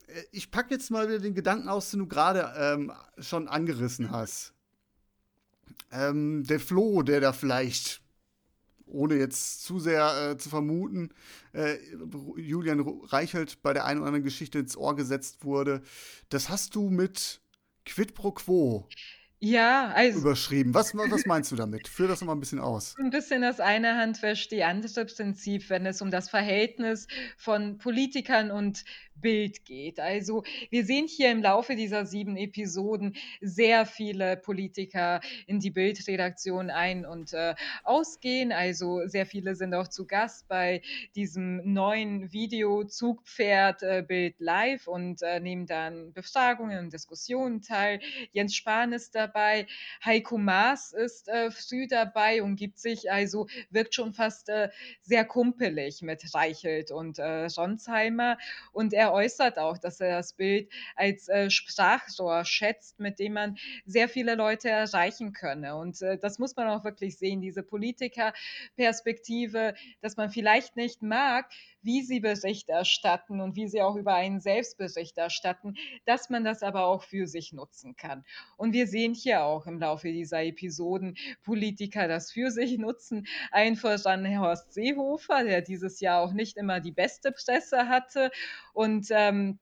[SPEAKER 2] Äh, ich packe jetzt mal wieder den Gedanken aus, den du gerade ähm, schon angerissen hast. Ähm, der Flo, der da vielleicht, ohne jetzt zu sehr äh, zu vermuten, äh, Julian Reichelt bei der einen oder anderen Geschichte ins Ohr gesetzt wurde, das hast du mit Quid pro Quo
[SPEAKER 3] ja, also
[SPEAKER 2] überschrieben. Was, was meinst du damit? Führ das mal ein bisschen aus.
[SPEAKER 3] Ein bisschen das eine Hand wäscht die andere Prinzip, wenn es um das Verhältnis von Politikern und Bild geht. Also wir sehen hier im Laufe dieser sieben Episoden sehr viele Politiker in die Bildredaktion ein- und äh, ausgehen. Also sehr viele sind auch zu Gast bei diesem neuen Video Zugpferd äh, Bild Live und äh, nehmen dann Befragungen und Diskussionen teil. Jens Spahn ist dabei, Heiko Maas ist äh, früh dabei und gibt sich, also wirkt schon fast äh, sehr kumpelig mit Reichelt und äh, Sonsheimer und er äußert auch, dass er das Bild als äh, Sprachrohr schätzt, mit dem man sehr viele Leute erreichen könne. Und äh, das muss man auch wirklich sehen, diese Politikerperspektive, dass man vielleicht nicht mag, wie sie Bericht erstatten und wie sie auch über einen selbst Bericht erstatten, dass man das aber auch für sich nutzen kann. Und wir sehen hier auch im Laufe dieser Episoden Politiker das für sich nutzen. Ein voran Horst Seehofer, der dieses Jahr auch nicht immer die beste Presse hatte und ähm,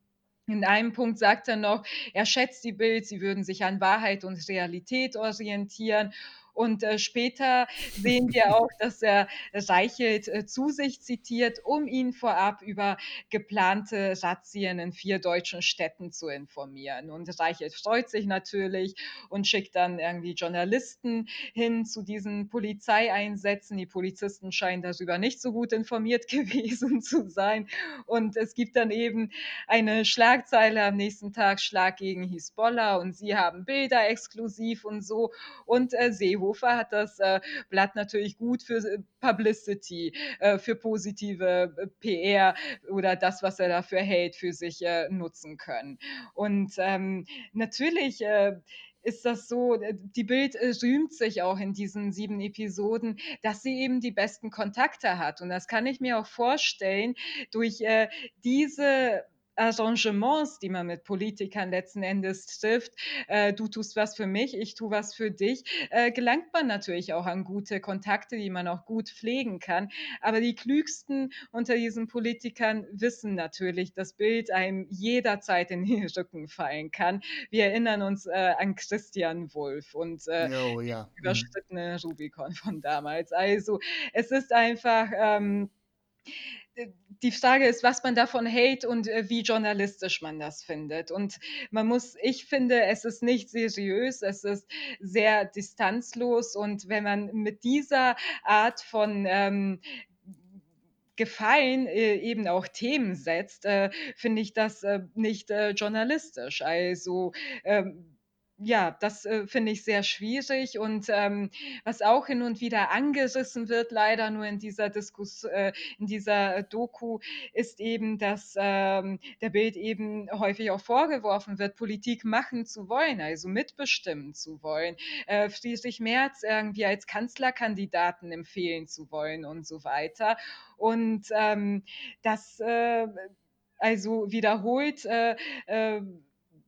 [SPEAKER 3] in einem Punkt sagt er noch, er schätzt die Bild, sie würden sich an Wahrheit und Realität orientieren Und äh, später sehen wir auch, dass er Reichelt äh, zu sich zitiert, um ihn vorab über geplante Razzien in vier deutschen Städten zu informieren. Und Reichelt freut sich natürlich und schickt dann irgendwie Journalisten hin zu diesen Polizeieinsätzen. Die Polizisten scheinen darüber nicht so gut informiert <laughs> gewesen zu sein. Und es gibt dann eben eine Schlagzeile am nächsten Tag, Schlag gegen Hisbollah und sie haben Bilder exklusiv und so. Und äh, Seehofer hat das äh, Blatt natürlich gut für äh, Publicity, äh, für positive äh, PR oder das, was er dafür hält, für sich äh, nutzen können. Und ähm, natürlich ist das so, die Bild rühmt sich auch in diesen sieben Episoden, dass sie eben die besten Kontakte hat. Und das kann ich mir auch vorstellen, durch äh, diese Arrangements, die man mit Politikern letzten Endes trifft, äh, du tust was für mich, ich tue was für dich, äh, gelangt man natürlich auch an gute Kontakte, die man auch gut pflegen kann. Aber die klügsten unter diesen Politikern wissen natürlich, dass Bild einem jederzeit in den <laughs> Rücken fallen kann. Wir erinnern uns äh, an Christian Wulff und äh, oh, ja. Mhm. überschrittene Rubicon von damals. Also es ist einfach ähm, die Frage ist, was man davon hält und äh, wie journalistisch man das findet. Und man muss, ich finde, es ist nicht seriös, es ist sehr distanzlos. Und wenn man mit dieser Art von ähm, Gefallen äh, eben auch Themen setzt, äh, finde ich das äh, nicht äh, journalistisch. Also ähm, ja, das äh, finde ich sehr schwierig und ähm, was auch hin und wieder angerissen wird, leider nur in dieser Diskus, äh, in dieser Doku, ist eben, dass ähm, der Bild eben häufig auch vorgeworfen wird, Politik machen zu wollen, also mitbestimmen zu wollen, äh, Friedrich Merz irgendwie als Kanzlerkandidaten empfehlen zu wollen und so weiter. Und ähm, das äh, also wiederholt äh, äh,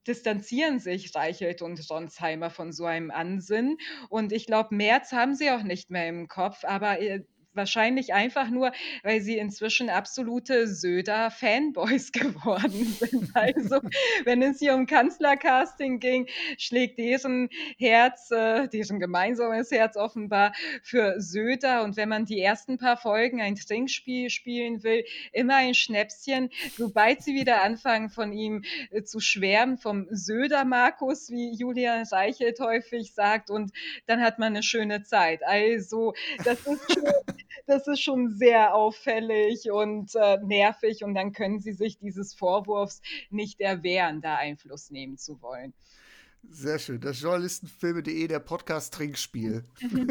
[SPEAKER 3] distanzieren sich Reichelt und Sonsheimer von so einem Ansinnen. Und ich glaube, März haben sie auch nicht mehr im Kopf, aber äh, wahrscheinlich einfach nur, weil sie inzwischen absolute Söder-Fanboys <laughs> geworden sind. Also, wenn es hier um Kanzlercasting ging, schlägt deren Herz, äh, deren gemeinsames Herz offenbar für Söder. Und wenn man die ersten paar Folgen ein Trinkspiel spielen will, immer ein Schnäpschen. Sobald sie wieder anfangen, von ihm äh, zu schwärmen, vom Söder-Markus, wie Julia Reichelt häufig sagt, und dann hat man eine schöne Zeit. Also, das ist schon <laughs> das ist schon sehr auffällig und äh, nervig und dann können sie sich dieses Vorwurfs nicht erwehren, da Einfluss nehmen zu wollen.
[SPEAKER 2] Sehr schön. Das Journalistenfilme.de, der Podcast Trinkspiel. <laughs>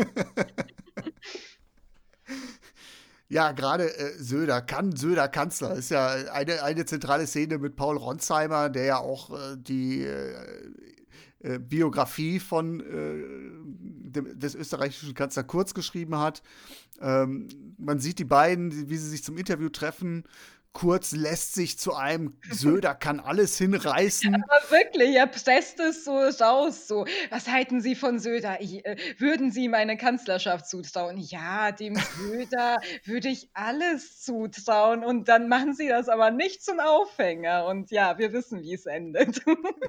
[SPEAKER 2] ja, gerade äh, Söder, kann Söder Kanzler, ist ja eine, eine zentrale Szene mit Paul Ronsheimer, der ja auch äh, die äh, äh, Biografie von äh, dem, des österreichischen Kanzler Kurz geschrieben hat. Ähm, man sieht die beiden, wie sie sich zum Interview treffen Kurz lässt sich zu einem Söder <laughs> kann alles hinreißen.
[SPEAKER 3] Aber wirklich, er presst es so raus. So, was halten Sie von Söder? Ich, äh, würden Sie ihm eine Kanzlerschaft zutrauen? Ja, dem Söder <laughs> würde ich alles zutrauen. Und dann machen Sie das aber nicht zum Aufhänger. Und ja, wir wissen, wie es endet.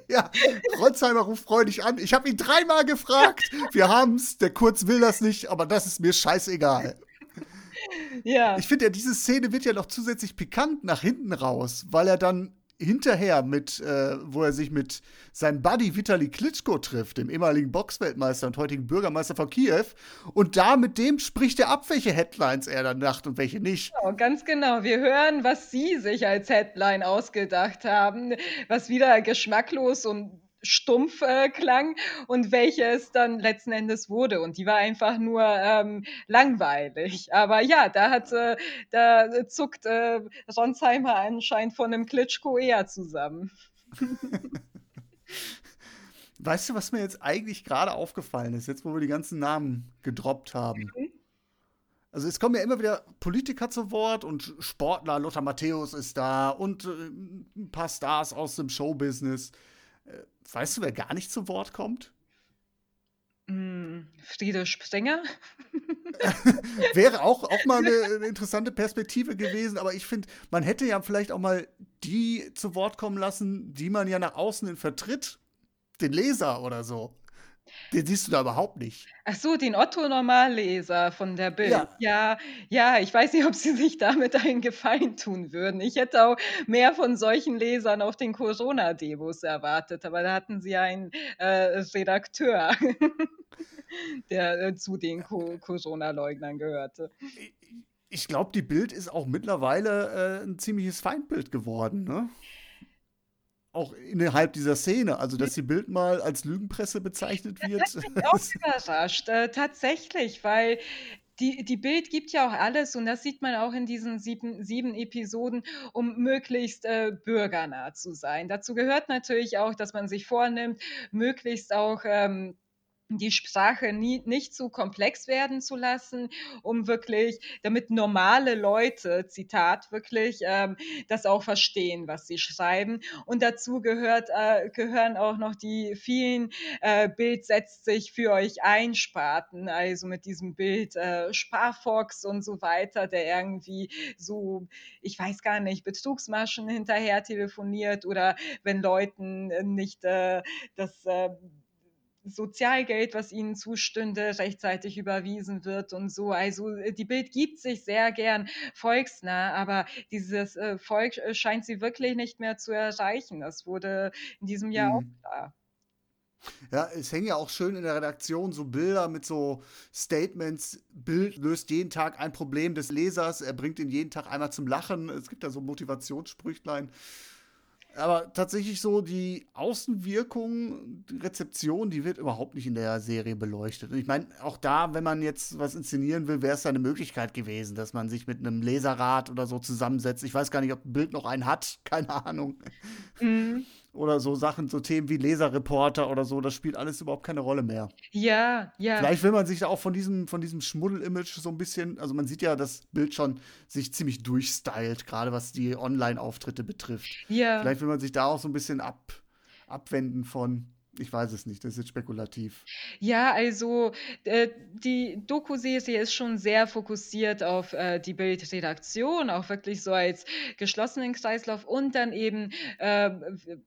[SPEAKER 2] ja, Ronsheimer ruft freudig an. Ich habe ihn dreimal gefragt. <laughs> Wir haben es. Der Kurz will das nicht, aber das ist mir scheißegal. Ja. Ich finde ja, diese Szene wird ja noch zusätzlich pikant nach hinten raus, weil er dann hinterher mit, äh, wo er sich mit seinem Buddy Vitali Klitschko trifft, dem ehemaligen Boxweltmeister und heutigen Bürgermeister von Kiew. Und da mit dem spricht er ab, welche Headlines er dann macht und welche nicht.
[SPEAKER 3] Genau, ganz genau. Wir hören, was Sie sich als Headline ausgedacht haben, was wieder geschmacklos und stumpf äh, klang und welche es dann letzten Endes wurde. Und die war einfach nur ähm, langweilig. Aber ja, da hat äh, da zuckt äh, Ronsheimer anscheinend von einem Klitschko eher zusammen. <laughs>
[SPEAKER 2] Weißt du, was mir jetzt eigentlich gerade aufgefallen ist, jetzt wo wir die ganzen Namen gedroppt haben? Mhm. Also es kommen ja immer wieder Politiker zu Wort und Sportler, Lothar Matthäus ist da und äh, ein paar Stars aus dem Showbusiness. Weißt du, wer gar nicht zu Wort kommt?
[SPEAKER 3] Mm, Friede Springer. <laughs>
[SPEAKER 2] Wäre auch, auch mal eine, <laughs> eine, interessante Perspektive gewesen, aber ich finde, man hätte ja vielleicht auch mal die zu Wort kommen lassen, die man ja nach außen hin vertritt. Den Leser oder so. Den siehst du da überhaupt nicht.
[SPEAKER 3] Ach so, den Otto-Normalleser von der Bild.
[SPEAKER 2] Ja.
[SPEAKER 3] Ja, ja, ich weiß nicht, ob Sie sich damit einen Gefallen tun würden. Ich hätte auch mehr von solchen Lesern auf den Corona-Demos erwartet, aber da hatten Sie einen, äh, Redakteur, <laughs> der, äh, zu den Co Corona-Leugnern gehörte.
[SPEAKER 2] ich glaube, die Bild ist auch mittlerweile äh, ein ziemliches Feindbild geworden, ne? Auch innerhalb dieser Szene, also dass die Bild mal als Lügenpresse bezeichnet wird.
[SPEAKER 3] Das hat mich auch überrascht, äh, tatsächlich, weil die, die Bild gibt ja auch alles, und das sieht man auch in diesen sieben, sieben Episoden, um möglichst äh, bürgernah zu sein. Dazu gehört natürlich auch, dass man sich vornimmt, möglichst auch ähm, die Sprache nie, nicht zu komplex werden zu lassen, um wirklich, damit normale Leute, Zitat wirklich, ähm, das auch verstehen, was sie schreiben. Und dazu gehört, äh, gehören auch noch die vielen äh, Bild setzt sich für euch ein Sparten, also mit diesem Bild äh, Sparfox und so weiter, der irgendwie so, ich weiß gar nicht, Betrugsmaschen hinterher telefoniert oder wenn Leuten nicht äh, das äh, Sozialgeld, was ihnen zustünde, rechtzeitig überwiesen wird und so. Also äh, die Bild gibt sich sehr gern volksnah, aber dieses äh, Volk äh, scheint sie wirklich nicht mehr zu erreichen. Das wurde in diesem Jahr mhm. auch klar.
[SPEAKER 2] Ja, es hängen ja auch schön in der Redaktion so Bilder mit so Statements. Bild löst jeden Tag ein Problem des Lesers, er bringt ihn jeden Tag einmal zum Lachen. Es gibt da so Motivationssprüchlein. Aber tatsächlich so die Außenwirkung, die Rezeption, die wird überhaupt nicht in der Serie beleuchtet. Und ich meine, auch da, wenn man jetzt was inszenieren will, wäre es eine Möglichkeit gewesen, dass man sich mit einem Laserrad oder so zusammensetzt. Ich weiß gar nicht, ob ein Bild noch einen hat, <laughs> keine Ahnung. Mhm oder so Sachen, so Themen wie Leserreporter oder so, das spielt alles überhaupt keine Rolle mehr.
[SPEAKER 3] Ja, ja.
[SPEAKER 2] Vielleicht will man sich da auch von diesem, von diesem Schmuddel-Image so ein bisschen, also man sieht ja, das Bild schon sich ziemlich durchstylt, gerade was die Online-Auftritte betrifft. Ja. Vielleicht will man sich da auch so ein bisschen ab, abwenden von. Ich weiß es nicht, das ist jetzt spekulativ.
[SPEAKER 3] Ja, also äh, die Doku-Serie ist schon sehr fokussiert auf äh, die Bildredaktion, auch wirklich so als geschlossenen Kreislauf und dann eben äh,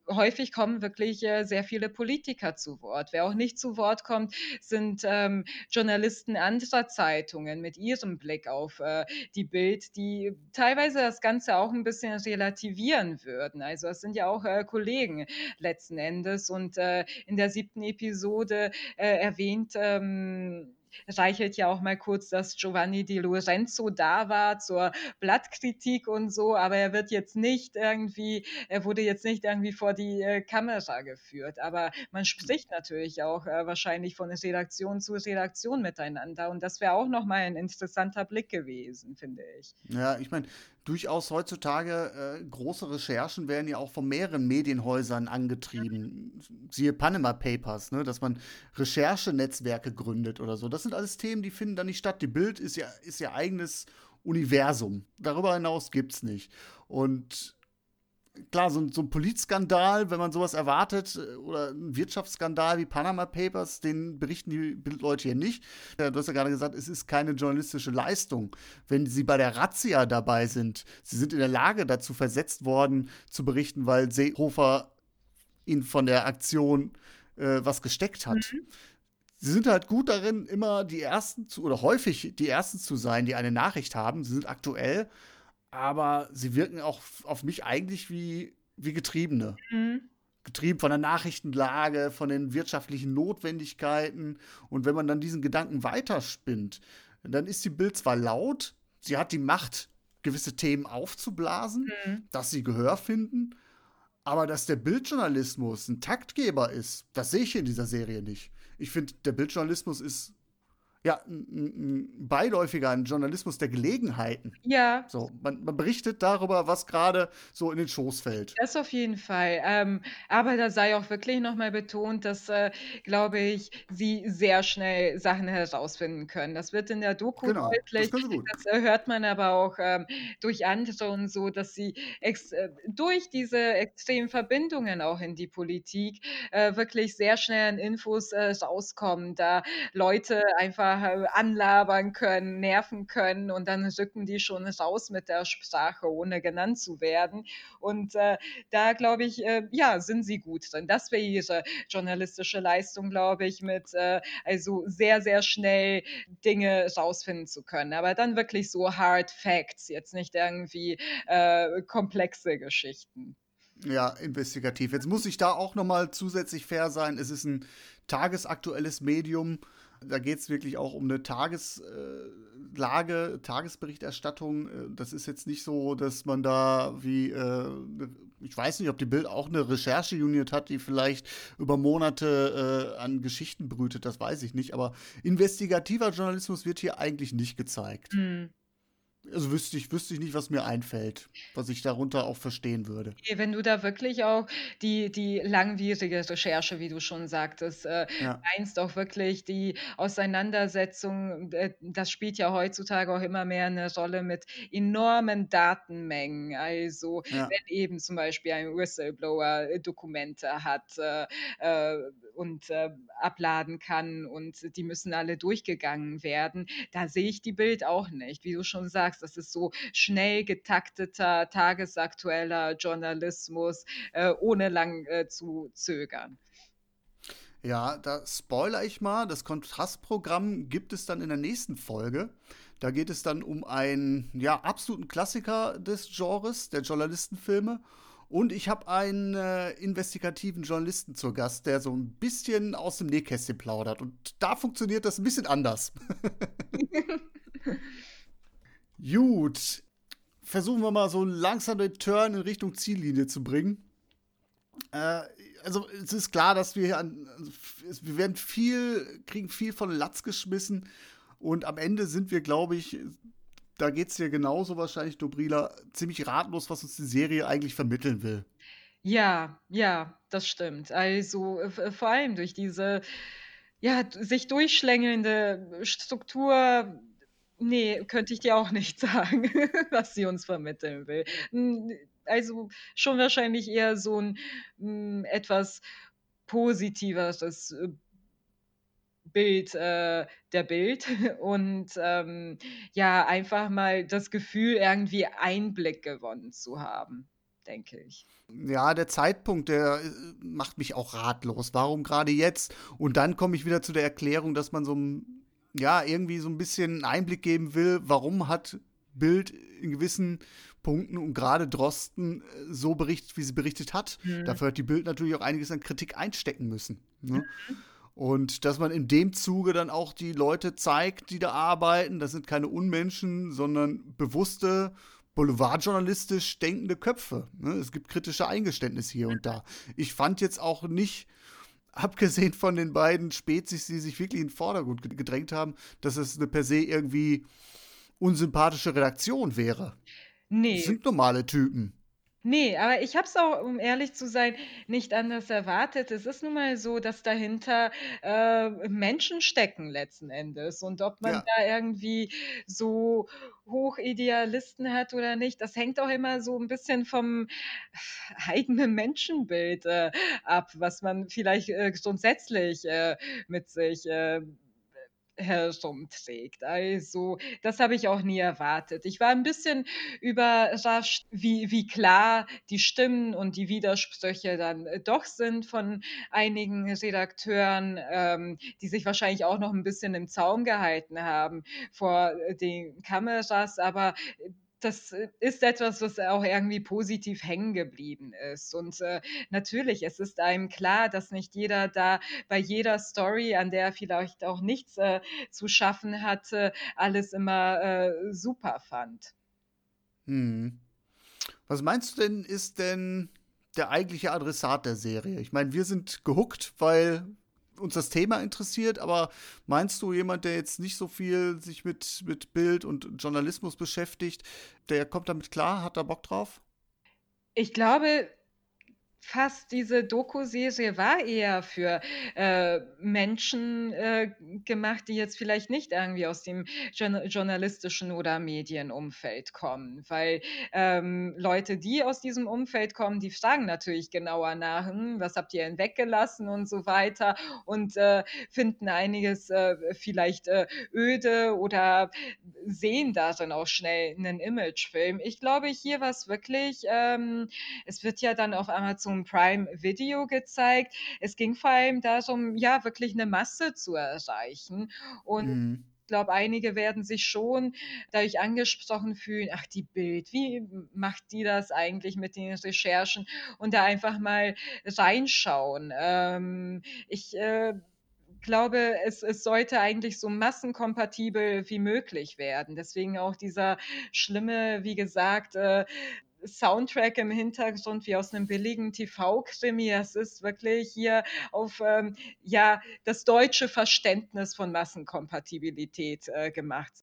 [SPEAKER 3] häufig kommen wirklich äh, sehr viele Politiker zu Wort. Wer auch nicht zu Wort kommt, sind ähm, Journalisten anderer Zeitungen mit ihrem Blick auf äh, die Bild, die teilweise das Ganze auch ein bisschen relativieren würden. Also es sind ja auch äh, Kollegen letzten Endes und in der siebten Episode äh, erwähnt, ähm, reichelt ja auch mal kurz, dass Giovanni Di Lorenzo da war zur Blattkritik und so, aber er wird jetzt nicht irgendwie, er wurde jetzt nicht irgendwie vor die äh, Kamera geführt. Aber man spricht natürlich auch äh, wahrscheinlich von Redaktion zu Redaktion miteinander und das wäre auch nochmal ein interessanter Blick gewesen, finde ich.
[SPEAKER 2] Ja, ich meine, durchaus heutzutage äh, große Recherchen werden ja auch von mehreren Medienhäusern angetrieben. Siehe Panama Papers, ne, dass man Recherchenetzwerke gründet oder so. Das sind alles Themen, die finden da nicht statt. Die Bild ist ja, ist ja eigenes Universum. Darüber hinaus gibt es nicht. Und klar, so, so ein Polizskandal, wenn man sowas erwartet, äh, oder ein Wirtschaftsskandal wie Panama Papers, den berichten die Bildleute hier nicht. Ja, du hast ja gerade gesagt, es ist keine journalistische Leistung. Wenn sie bei der Razzia dabei sind, sie sind in der Lage, dazu versetzt worden, zu berichten, weil Seehofer ihnen von der Aktion äh, was gesteckt hat. Mhm. Sie sind halt gut darin, immer die Ersten zu, oder häufig die Ersten zu sein, die eine Nachricht haben. Sie sind aktuell aber sie wirken auch auf mich eigentlich wie, wie Getriebene. Mhm. Getrieben von der Nachrichtenlage, von den wirtschaftlichen Notwendigkeiten. Und wenn man dann diesen Gedanken weiterspinnt, dann ist die Bild zwar laut, sie hat die Macht, gewisse Themen aufzublasen, mhm. dass sie Gehör finden, aber dass der Bildjournalismus ein Taktgeber ist, das sehe ich in dieser Serie nicht. Ich finde, der Bildjournalismus ist ja, ein, beiläufiger, ein Journalismus der Gelegenheiten.
[SPEAKER 3] Ja.
[SPEAKER 2] So, man, man berichtet darüber, was gerade so in den Schoß fällt.
[SPEAKER 3] Das auf jeden Fall. Ähm, aber da sei auch wirklich nochmal betont, dass, äh, glaube ich, sie sehr schnell Sachen herausfinden können. Das wird in der Doku genau, deutlich. Das, das äh, hört man aber auch ähm, durch andere und so, dass sie äh, durch diese extremen Verbindungen auch in die Politik äh, wirklich sehr schnell an Infos äh, rauskommen, da Leute einfach anlabern können, nerven können und dann rücken die schon raus mit der Sprache, ohne genannt zu werden. Und äh, da glaube ich, äh, ja, sind sie gut drin. Das wäre ihre journalistische Leistung, glaube ich, mit äh, also sehr, sehr schnell Dinge rausfinden zu können. Aber dann wirklich so Hard Facts, jetzt nicht irgendwie äh, komplexe Geschichten.
[SPEAKER 2] Ja, investigativ. Jetzt muss ich da auch nochmal zusätzlich fair sein. Es ist ein tagesaktuelles Medium. Da geht es wirklich auch um eine Tageslage, Tagesberichterstattung. Das ist jetzt nicht so, dass man da wie, äh, ich weiß nicht, ob die Bild auch eine Recherche-Unit hat, die vielleicht über Monate äh, an Geschichten brütet, das weiß ich nicht. Aber investigativer Journalismus wird hier eigentlich nicht gezeigt. Mhm. Also wüsste ich, wüsste ich nicht, was mir einfällt, was ich darunter auch verstehen würde.
[SPEAKER 3] Wenn du da wirklich auch die, die langwierige Recherche, wie du schon sagtest, äh, ja. meinst, auch wirklich die Auseinandersetzung, äh, das spielt ja heutzutage auch immer mehr eine Rolle mit enormen Datenmengen. Also ja. wenn eben zum Beispiel ein Whistleblower Dokumente hat äh, äh, und äh, abladen kann und die müssen alle durchgegangen werden, da sehe ich die Bild auch nicht. Wie du schon sagst, sagst, das ist so schnell getakteter, tagesaktueller Journalismus, äh, ohne lang äh, zu zögern.
[SPEAKER 2] Ja, da spoiler ich mal. Das Kontrastprogramm gibt es dann in der nächsten Folge. Da geht es dann um einen ja, absoluten Klassiker des Genres, der Journalistenfilme. Und ich habe einen äh, investigativen Journalisten zur Gast, der so ein bisschen aus dem Nähkästchen plaudert. Und da funktioniert das ein bisschen anders. <laughs> <laughs> Gut. Versuchen wir mal so langsam den Turn in Richtung Ziellinie zu bringen. Äh, also es ist klar, dass wir hier an, wir werden viel, kriegen viel von Latz geschmissen und am Ende sind wir, glaube ich, da geht es dir genauso wahrscheinlich, Dobrila, ziemlich ratlos, was uns die Serie eigentlich vermitteln will.
[SPEAKER 3] Ja, ja, das stimmt. Also vor allem durch diese ja, sich durchschlängelnde Struktur Nee, könnte ich dir auch nicht <laughs> sagen, was sie uns vermitteln will. Also, schon wahrscheinlich eher so 'n, hm, etwas positiveres, äh, Bild, äh, der Bild und, ähm, ja, einfach mal das Gefühl, irgendwie Einblick gewonnen zu haben, denke ich.
[SPEAKER 2] Ja, der Zeitpunkt, der, äh, macht mich auch ratlos. Warum gerade jetzt? Und dann komme ich wieder zu der Erklärung, dass man so 'n ja, irgendwie so ein bisschen Einblick geben will, warum hat Bild in gewissen Punkten und gerade Drosten äh, so berichtet, wie sie berichtet hat. Mhm. Dafür hat die Bild natürlich auch einiges an Kritik einstecken müssen. Ne? Mhm. Und dass man in dem Zuge dann auch die Leute zeigt, die da arbeiten, das sind keine Unmenschen, sondern bewusste, boulevardjournalistisch denkende Köpfe. Ne? Es gibt kritische Eingeständnisse hier und da. Ich fand jetzt auch nicht, abgesehen von den beiden Spezies, die sich wirklich in den Vordergrund gedrängt haben, dass es eine per se irgendwie unsympathische Redaktion wäre. Nee. Das sind normale Typen.
[SPEAKER 3] Nee, aber ich habe es auch, um ehrlich zu sein, nicht anders erwartet. Es ist nun mal so, dass dahinter, äh, Menschen stecken letzten Endes. Und ob man Ja. da irgendwie so Hochidealisten hat oder nicht, das hängt auch immer so ein bisschen vom eigenen Menschenbild, äh, ab, was man vielleicht, äh, grundsätzlich, äh, mit sich, äh herumträgt. Also, das habe ich auch nie erwartet. Ich war ein bisschen überrascht, wie, wie klar die Stimmen und die Widersprüche dann äh, doch sind von einigen Redakteuren, ähm, die sich wahrscheinlich auch noch ein bisschen im Zaum gehalten haben vor äh, den Kameras. Aber das äh, ist etwas, was auch irgendwie positiv hängen geblieben ist. Und äh, natürlich, es ist einem klar, dass nicht jeder da bei jeder Story, an der er vielleicht auch nichts äh, zu schaffen hatte, alles immer äh, super fand.
[SPEAKER 2] Hm. Was meinst du denn, ist denn der eigentliche Adressat der Serie? Ich meine, wir sind gehuckt, weil uns das Thema interessiert, aber meinst du, jemand, der jetzt nicht so viel sich mit, mit Bild und Journalismus beschäftigt, der kommt damit klar, hat da Bock drauf?
[SPEAKER 3] Ich glaube, fast diese Doku-Serie war eher für, äh, Menschen, äh, gemacht, die jetzt vielleicht nicht irgendwie aus dem journa journalistischen oder Medienumfeld kommen. Weil, ähm, Leute, die aus diesem Umfeld kommen, die fragen natürlich genauer nach: „Hm, was habt ihr denn weggelassen?“ und so weiter und, äh, finden einiges, äh, vielleicht, äh, öde oder sehen darin auch schnell 'nen Imagefilm. Ich glaube, hier war's wirklich, ähm es wird ja dann auf Amazon Prime Video gezeigt. Es ging vor allem darum, ja, wirklich 'ne Masse zu erreichen und
[SPEAKER 2] Mhm.
[SPEAKER 3] ich glaube, einige werden sich schon dadurch angesprochen fühlen: „Ach, die Bild, wie macht die das eigentlich mit den Recherchen?“ und da einfach mal reinschauen. Ähm, ich, äh, glaube, es es sollte eigentlich so massenkompatibel wie möglich werden. Deswegen auch dieser schlimme, wie gesagt, äh, Soundtrack im Hintergrund wie aus 'nem billigen TV-Krimi. Es ist wirklich hier auf, ähm, ja, das deutsche Verständnis von Massenkompatibilität, äh, gemacht.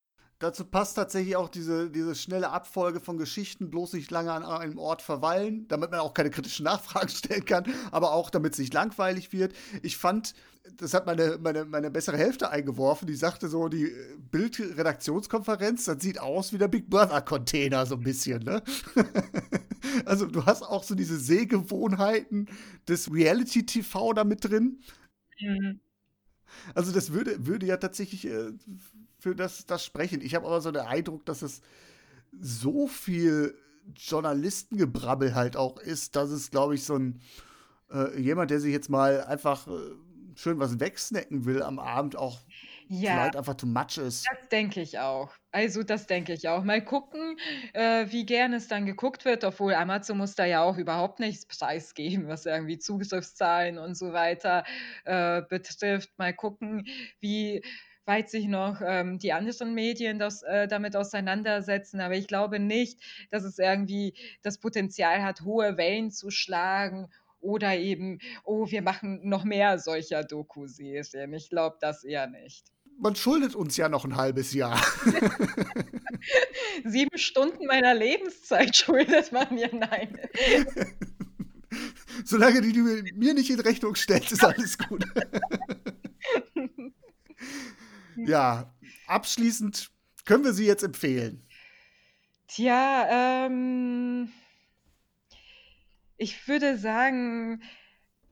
[SPEAKER 2] Dazu passt tatsächlich auch diese diese schnelle Abfolge von Geschichten, bloß nicht lange an einem Ort verweilen, damit man auch keine kritischen Nachfragen <laughs> stellen kann, aber auch damit's nicht langweilig wird. Ich fand, das hat meine meine meine bessere Hälfte eingeworfen, die sagte so, die Bild-Redaktionskonferenz, das sieht aus wie der Big Brother-Container so 'n bisschen, ne? <laughs> Also, du hast auch so diese Sehgewohnheiten des Reality-TV da mit drin.
[SPEAKER 3] Mhm.
[SPEAKER 2] Also, das würde würde ja tatsächlich, äh, für das das sprechen. Ich habe aber so den Eindruck, dass es so viel Journalistengebrabbel halt auch ist, dass es, glaube ich, so 'n äh, jemand, der sich jetzt mal einfach, äh, schön was wegsnacken will am Abend, auch
[SPEAKER 3] Ja.
[SPEAKER 2] vielleicht einfach too much ist.
[SPEAKER 3] Das denke ich auch. Also, das denke ich auch. Mal gucken, äh, wie gern es dann geguckt wird, obwohl Amazon muss da ja auch überhaupt nichts preisgeben, was irgendwie Zugriffszahlen und so weiter, äh, betrifft. Mal gucken, wie weit sich noch, ähm, die anderen Medien das äh, damit auseinandersetzen. Aber ich glaube nicht, dass es irgendwie das Potenzial hat, hohe Wellen zu schlagen oder eben: „Oh, wir machen noch mehr solcher Doku-Serien.“ Ich glaube das eher nicht.
[SPEAKER 2] Man schuldet uns ja noch 'n 1/2 Jahr. <laughs>
[SPEAKER 3] 7 Stunden meiner Lebenszeit schuldet man mir, nein. <laughs>
[SPEAKER 2] Solange die du mir nicht in Rechnung stellst, ist alles gut. <laughs> Ja, abschließend können wir sie jetzt empfehlen?
[SPEAKER 3] Tja, ähm ich würde sagen,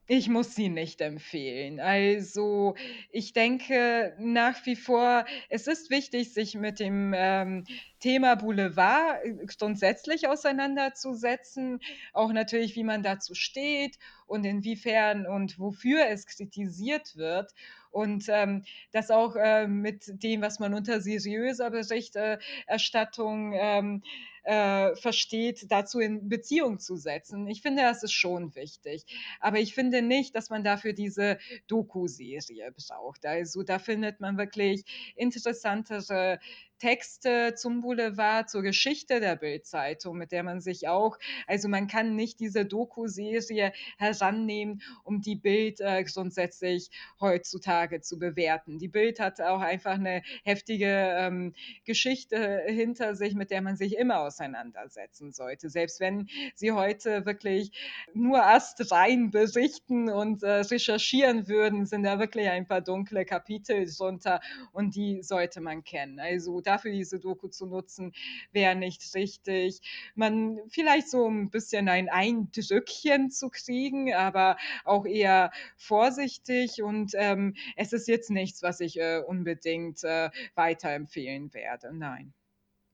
[SPEAKER 3] ich muss sie nicht empfehlen. Also, ich denke nach wie vor, es ist wichtig, sich mit dem, ähm, Thema Boulevard, äh, grundsätzlich auseinanderzusetzen, auch natürlich, wie man dazu steht und inwiefern und wofür es kritisiert wird und, ähm, das auch, äh, mit dem, was man unter seriöser Bericht äh, Erstattung, ähm, äh, versteht, dazu in Beziehung zu setzen. Ich finde, das ist schon wichtig. Aber ich finde nicht, dass man dafür diese Doku-Serie braucht. Also, da findet man wirklich interessantere Texte zum Boulevard, zur Geschichte der Bild-Zeitung, mit der man sich auch also, man kann nicht diese Doku-Serie herannehmen, um die Bild, äh, grundsätzlich heutzutage zu bewerten. Die Bild hat auch einfach 'ne heftige, ähm, Geschichte hinter sich, mit der man sich immer auseinandersetzen sollte. Selbst wenn sie heute wirklich nur astrein berichten und, äh, recherchieren würden, sind da wirklich ein paar dunkle Kapitel drunter und die sollte man kennen. Also, dafür diese Doku zu nutzen, wäre nicht richtig. Man vielleicht so 'n bisschen ein Eindrückchen zu kriegen, aber auch eher vorsichtig und, ähm, es ist jetzt nichts, was ich, äh, unbedingt, äh, weiterempfehlen werde, nein.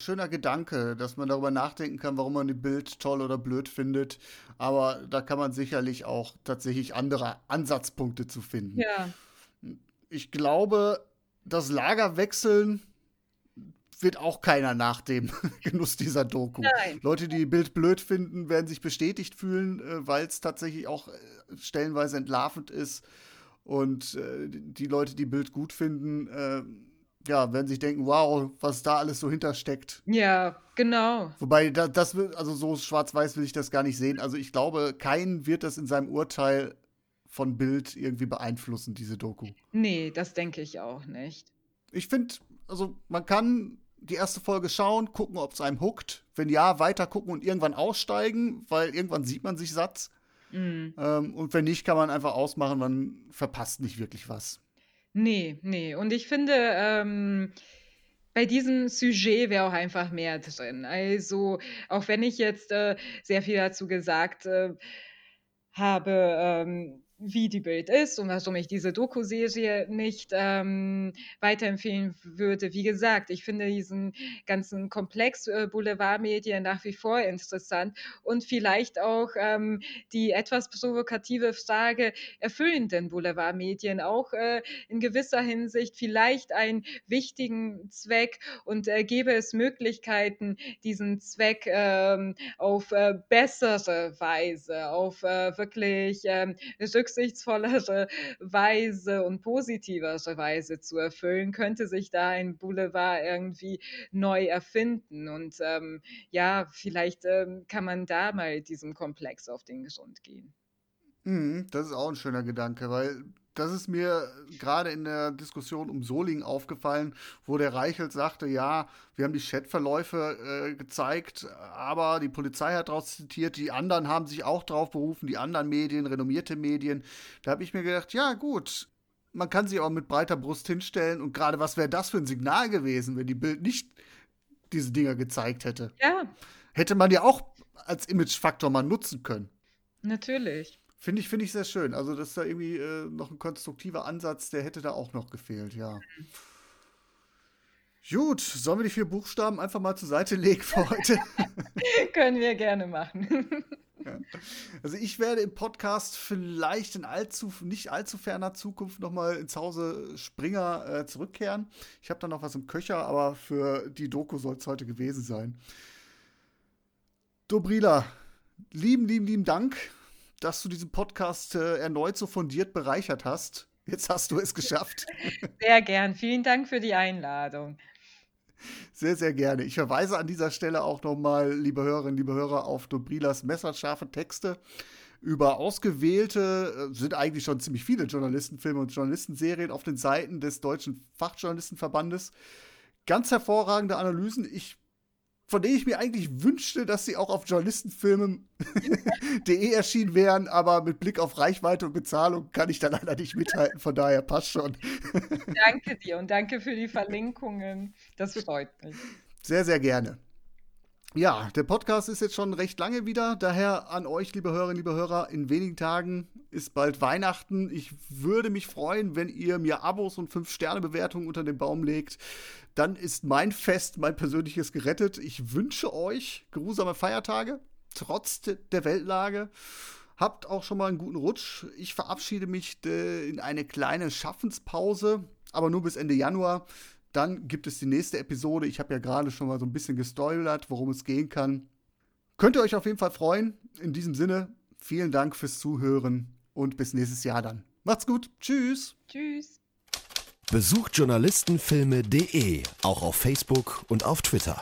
[SPEAKER 2] Schöner Gedanke, dass man darüber nachdenken kann, warum man die Bild toll oder blöd findet, aber da kann man sicherlich auch tatsächlich andere Ansatzpunkte zu finden.
[SPEAKER 3] Ja.
[SPEAKER 2] Ich glaube, das Lager wechseln wird auch keiner nach dem <laughs> Genuss dieser Doku.
[SPEAKER 3] Nein.
[SPEAKER 2] Leute, die Bild blöd finden, werden sich bestätigt fühlen, äh, weil's tatsächlich auch, äh, stellenweise entlarvend ist. Und, äh, die Leute, die Bild gut finden, ja, werden sich denken: „Wow, was da alles so hintersteckt.“
[SPEAKER 3] Ja, genau.
[SPEAKER 2] Wobei da das wi also, so schwarz-weiß will ich das gar nicht sehen. Also, ich glaube, keinen wird das in seinem Urteil von Bild irgendwie beeinflussen, diese Doku.
[SPEAKER 3] Ne, das denke ich auch nicht.
[SPEAKER 2] Ich finde also, man kann die 1. Folge schauen, gucken, ob's einem hookt. Wenn ja, weitergucken und irgendwann aussteigen, weil irgendwann sieht man sich satt. Mhm. Ähm, und wenn nicht, kann man einfach ausmachen, man verpasst nicht wirklich was.
[SPEAKER 3] Nee, nee. Und ich finde, ähm, bei diesem Sujet wäre auch einfach mehr drin. Also, auch wenn ich jetzt äh, sehr viel dazu gesagt äh, habe, ähm, wie die Bild ist und warum ich diese Doku-Serie nicht ähm, weiterempfehlen würde. Wie gesagt, ich finde diesen ganzen Komplex äh, Boulevardmedien nach wie vor interessant und vielleicht auch ähm, die etwas provokative Frage, erfüllen denn Boulevardmedien auch äh, in gewisser Hinsicht vielleicht einen wichtigen Zweck und äh, gäbe es Möglichkeiten, diesen Zweck ähm, auf äh, bessere Weise, auf äh, wirklich ähm, rücksichtsvollere Weise und positivere Weise zu erfüllen, könnte sich da ein Boulevard irgendwie neu erfinden. Und ähm, ja, vielleicht ähm, kann man da mal diesem Komplex auf den Grund gehen.
[SPEAKER 2] Mhm, das ist auch ein schöner Gedanke, weil das ist mir gerade in der Diskussion um Solingen aufgefallen, wo der Reichelt sagte, ja, wir haben die Chatverläufe äh, gezeigt, aber die Polizei hat daraus zitiert, die anderen haben sich auch drauf berufen, die anderen Medien, renommierte Medien. Da habe ich mir gedacht, ja gut, man kann sich auch mit breiter Brust hinstellen und gerade was wäre das für ein Signal gewesen, wenn die Bild nicht diese Dinger gezeigt hätte.
[SPEAKER 3] Ja.
[SPEAKER 2] Hätte man ja auch als Imagefaktor mal nutzen können.
[SPEAKER 3] Natürlich.
[SPEAKER 2] Finde ich, find ich sehr schön. Also, das ist da irgendwie äh, noch ein konstruktiver Ansatz, der hätte da auch noch gefehlt, ja. Gut, sollen wir die vier Buchstaben einfach mal zur Seite legen für heute? <laughs>
[SPEAKER 3] Können wir gerne machen. <laughs>
[SPEAKER 2] ja. Also ich werde im Podcast vielleicht in allzu, nicht allzu ferner Zukunft nochmal ins Hause Springer äh, zurückkehren. Ich habe da noch was im Köcher, aber für die Doku soll es heute gewesen sein. Dobrila, lieben, lieben, lieben Dank dass du diesen Podcast äh, erneut so fundiert bereichert hast. Jetzt hast du es geschafft. <laughs>
[SPEAKER 3] Sehr gern. Vielen Dank für die Einladung.
[SPEAKER 2] Sehr, sehr gerne. Ich verweise an dieser Stelle auch nochmal, liebe Hörerinnen, liebe Hörer, auf Dobrilas messerscharfe Texte über ausgewählte, äh, sind eigentlich schon ziemlich viele Journalistenfilme und Journalistenserien auf den Seiten des Deutschen Fachjournalistenverbandes. Ganz hervorragende Analysen. Ich von denen ich mir eigentlich wünschte, dass sie auch auf journalistenfilmen.de <laughs> erschienen wären, aber mit Blick auf Reichweite und Bezahlung kann ich da leider nicht mithalten, von daher passt schon.
[SPEAKER 3] danke dir und danke für die Verlinkungen. Das freut mich.
[SPEAKER 2] Sehr, sehr gerne. Ja, der Podcast ist jetzt schon recht lange wieder. Daher an euch, liebe Hörerinnen, liebe Hörer, in wenigen Tagen ist bald Weihnachten. Ich würde mich freuen, wenn ihr mir Abos und 5-Sterne-Bewertungen unter den Baum legt. Dann ist mein Fest, mein persönliches gerettet. Ich wünsche euch geruhsame Feiertage, trotz der Weltlage. Habt auch schon mal einen guten Rutsch. Ich verabschiede mich äh, in eine kleine Schaffenspause, aber nur bis Ende Januar. Dann gibt es die nächste Episode. Ich habe ja gerade schon mal so ein bisschen gestoilert, worum es gehen kann. Könnt ihr euch auf jeden Fall freuen. In diesem Sinne, vielen Dank fürs Zuhören und bis nächstes Jahr dann. Macht's gut. Tschüss.
[SPEAKER 3] Tschüss.
[SPEAKER 1] Besucht journalistenfilme.de auch auf Facebook und auf Twitter.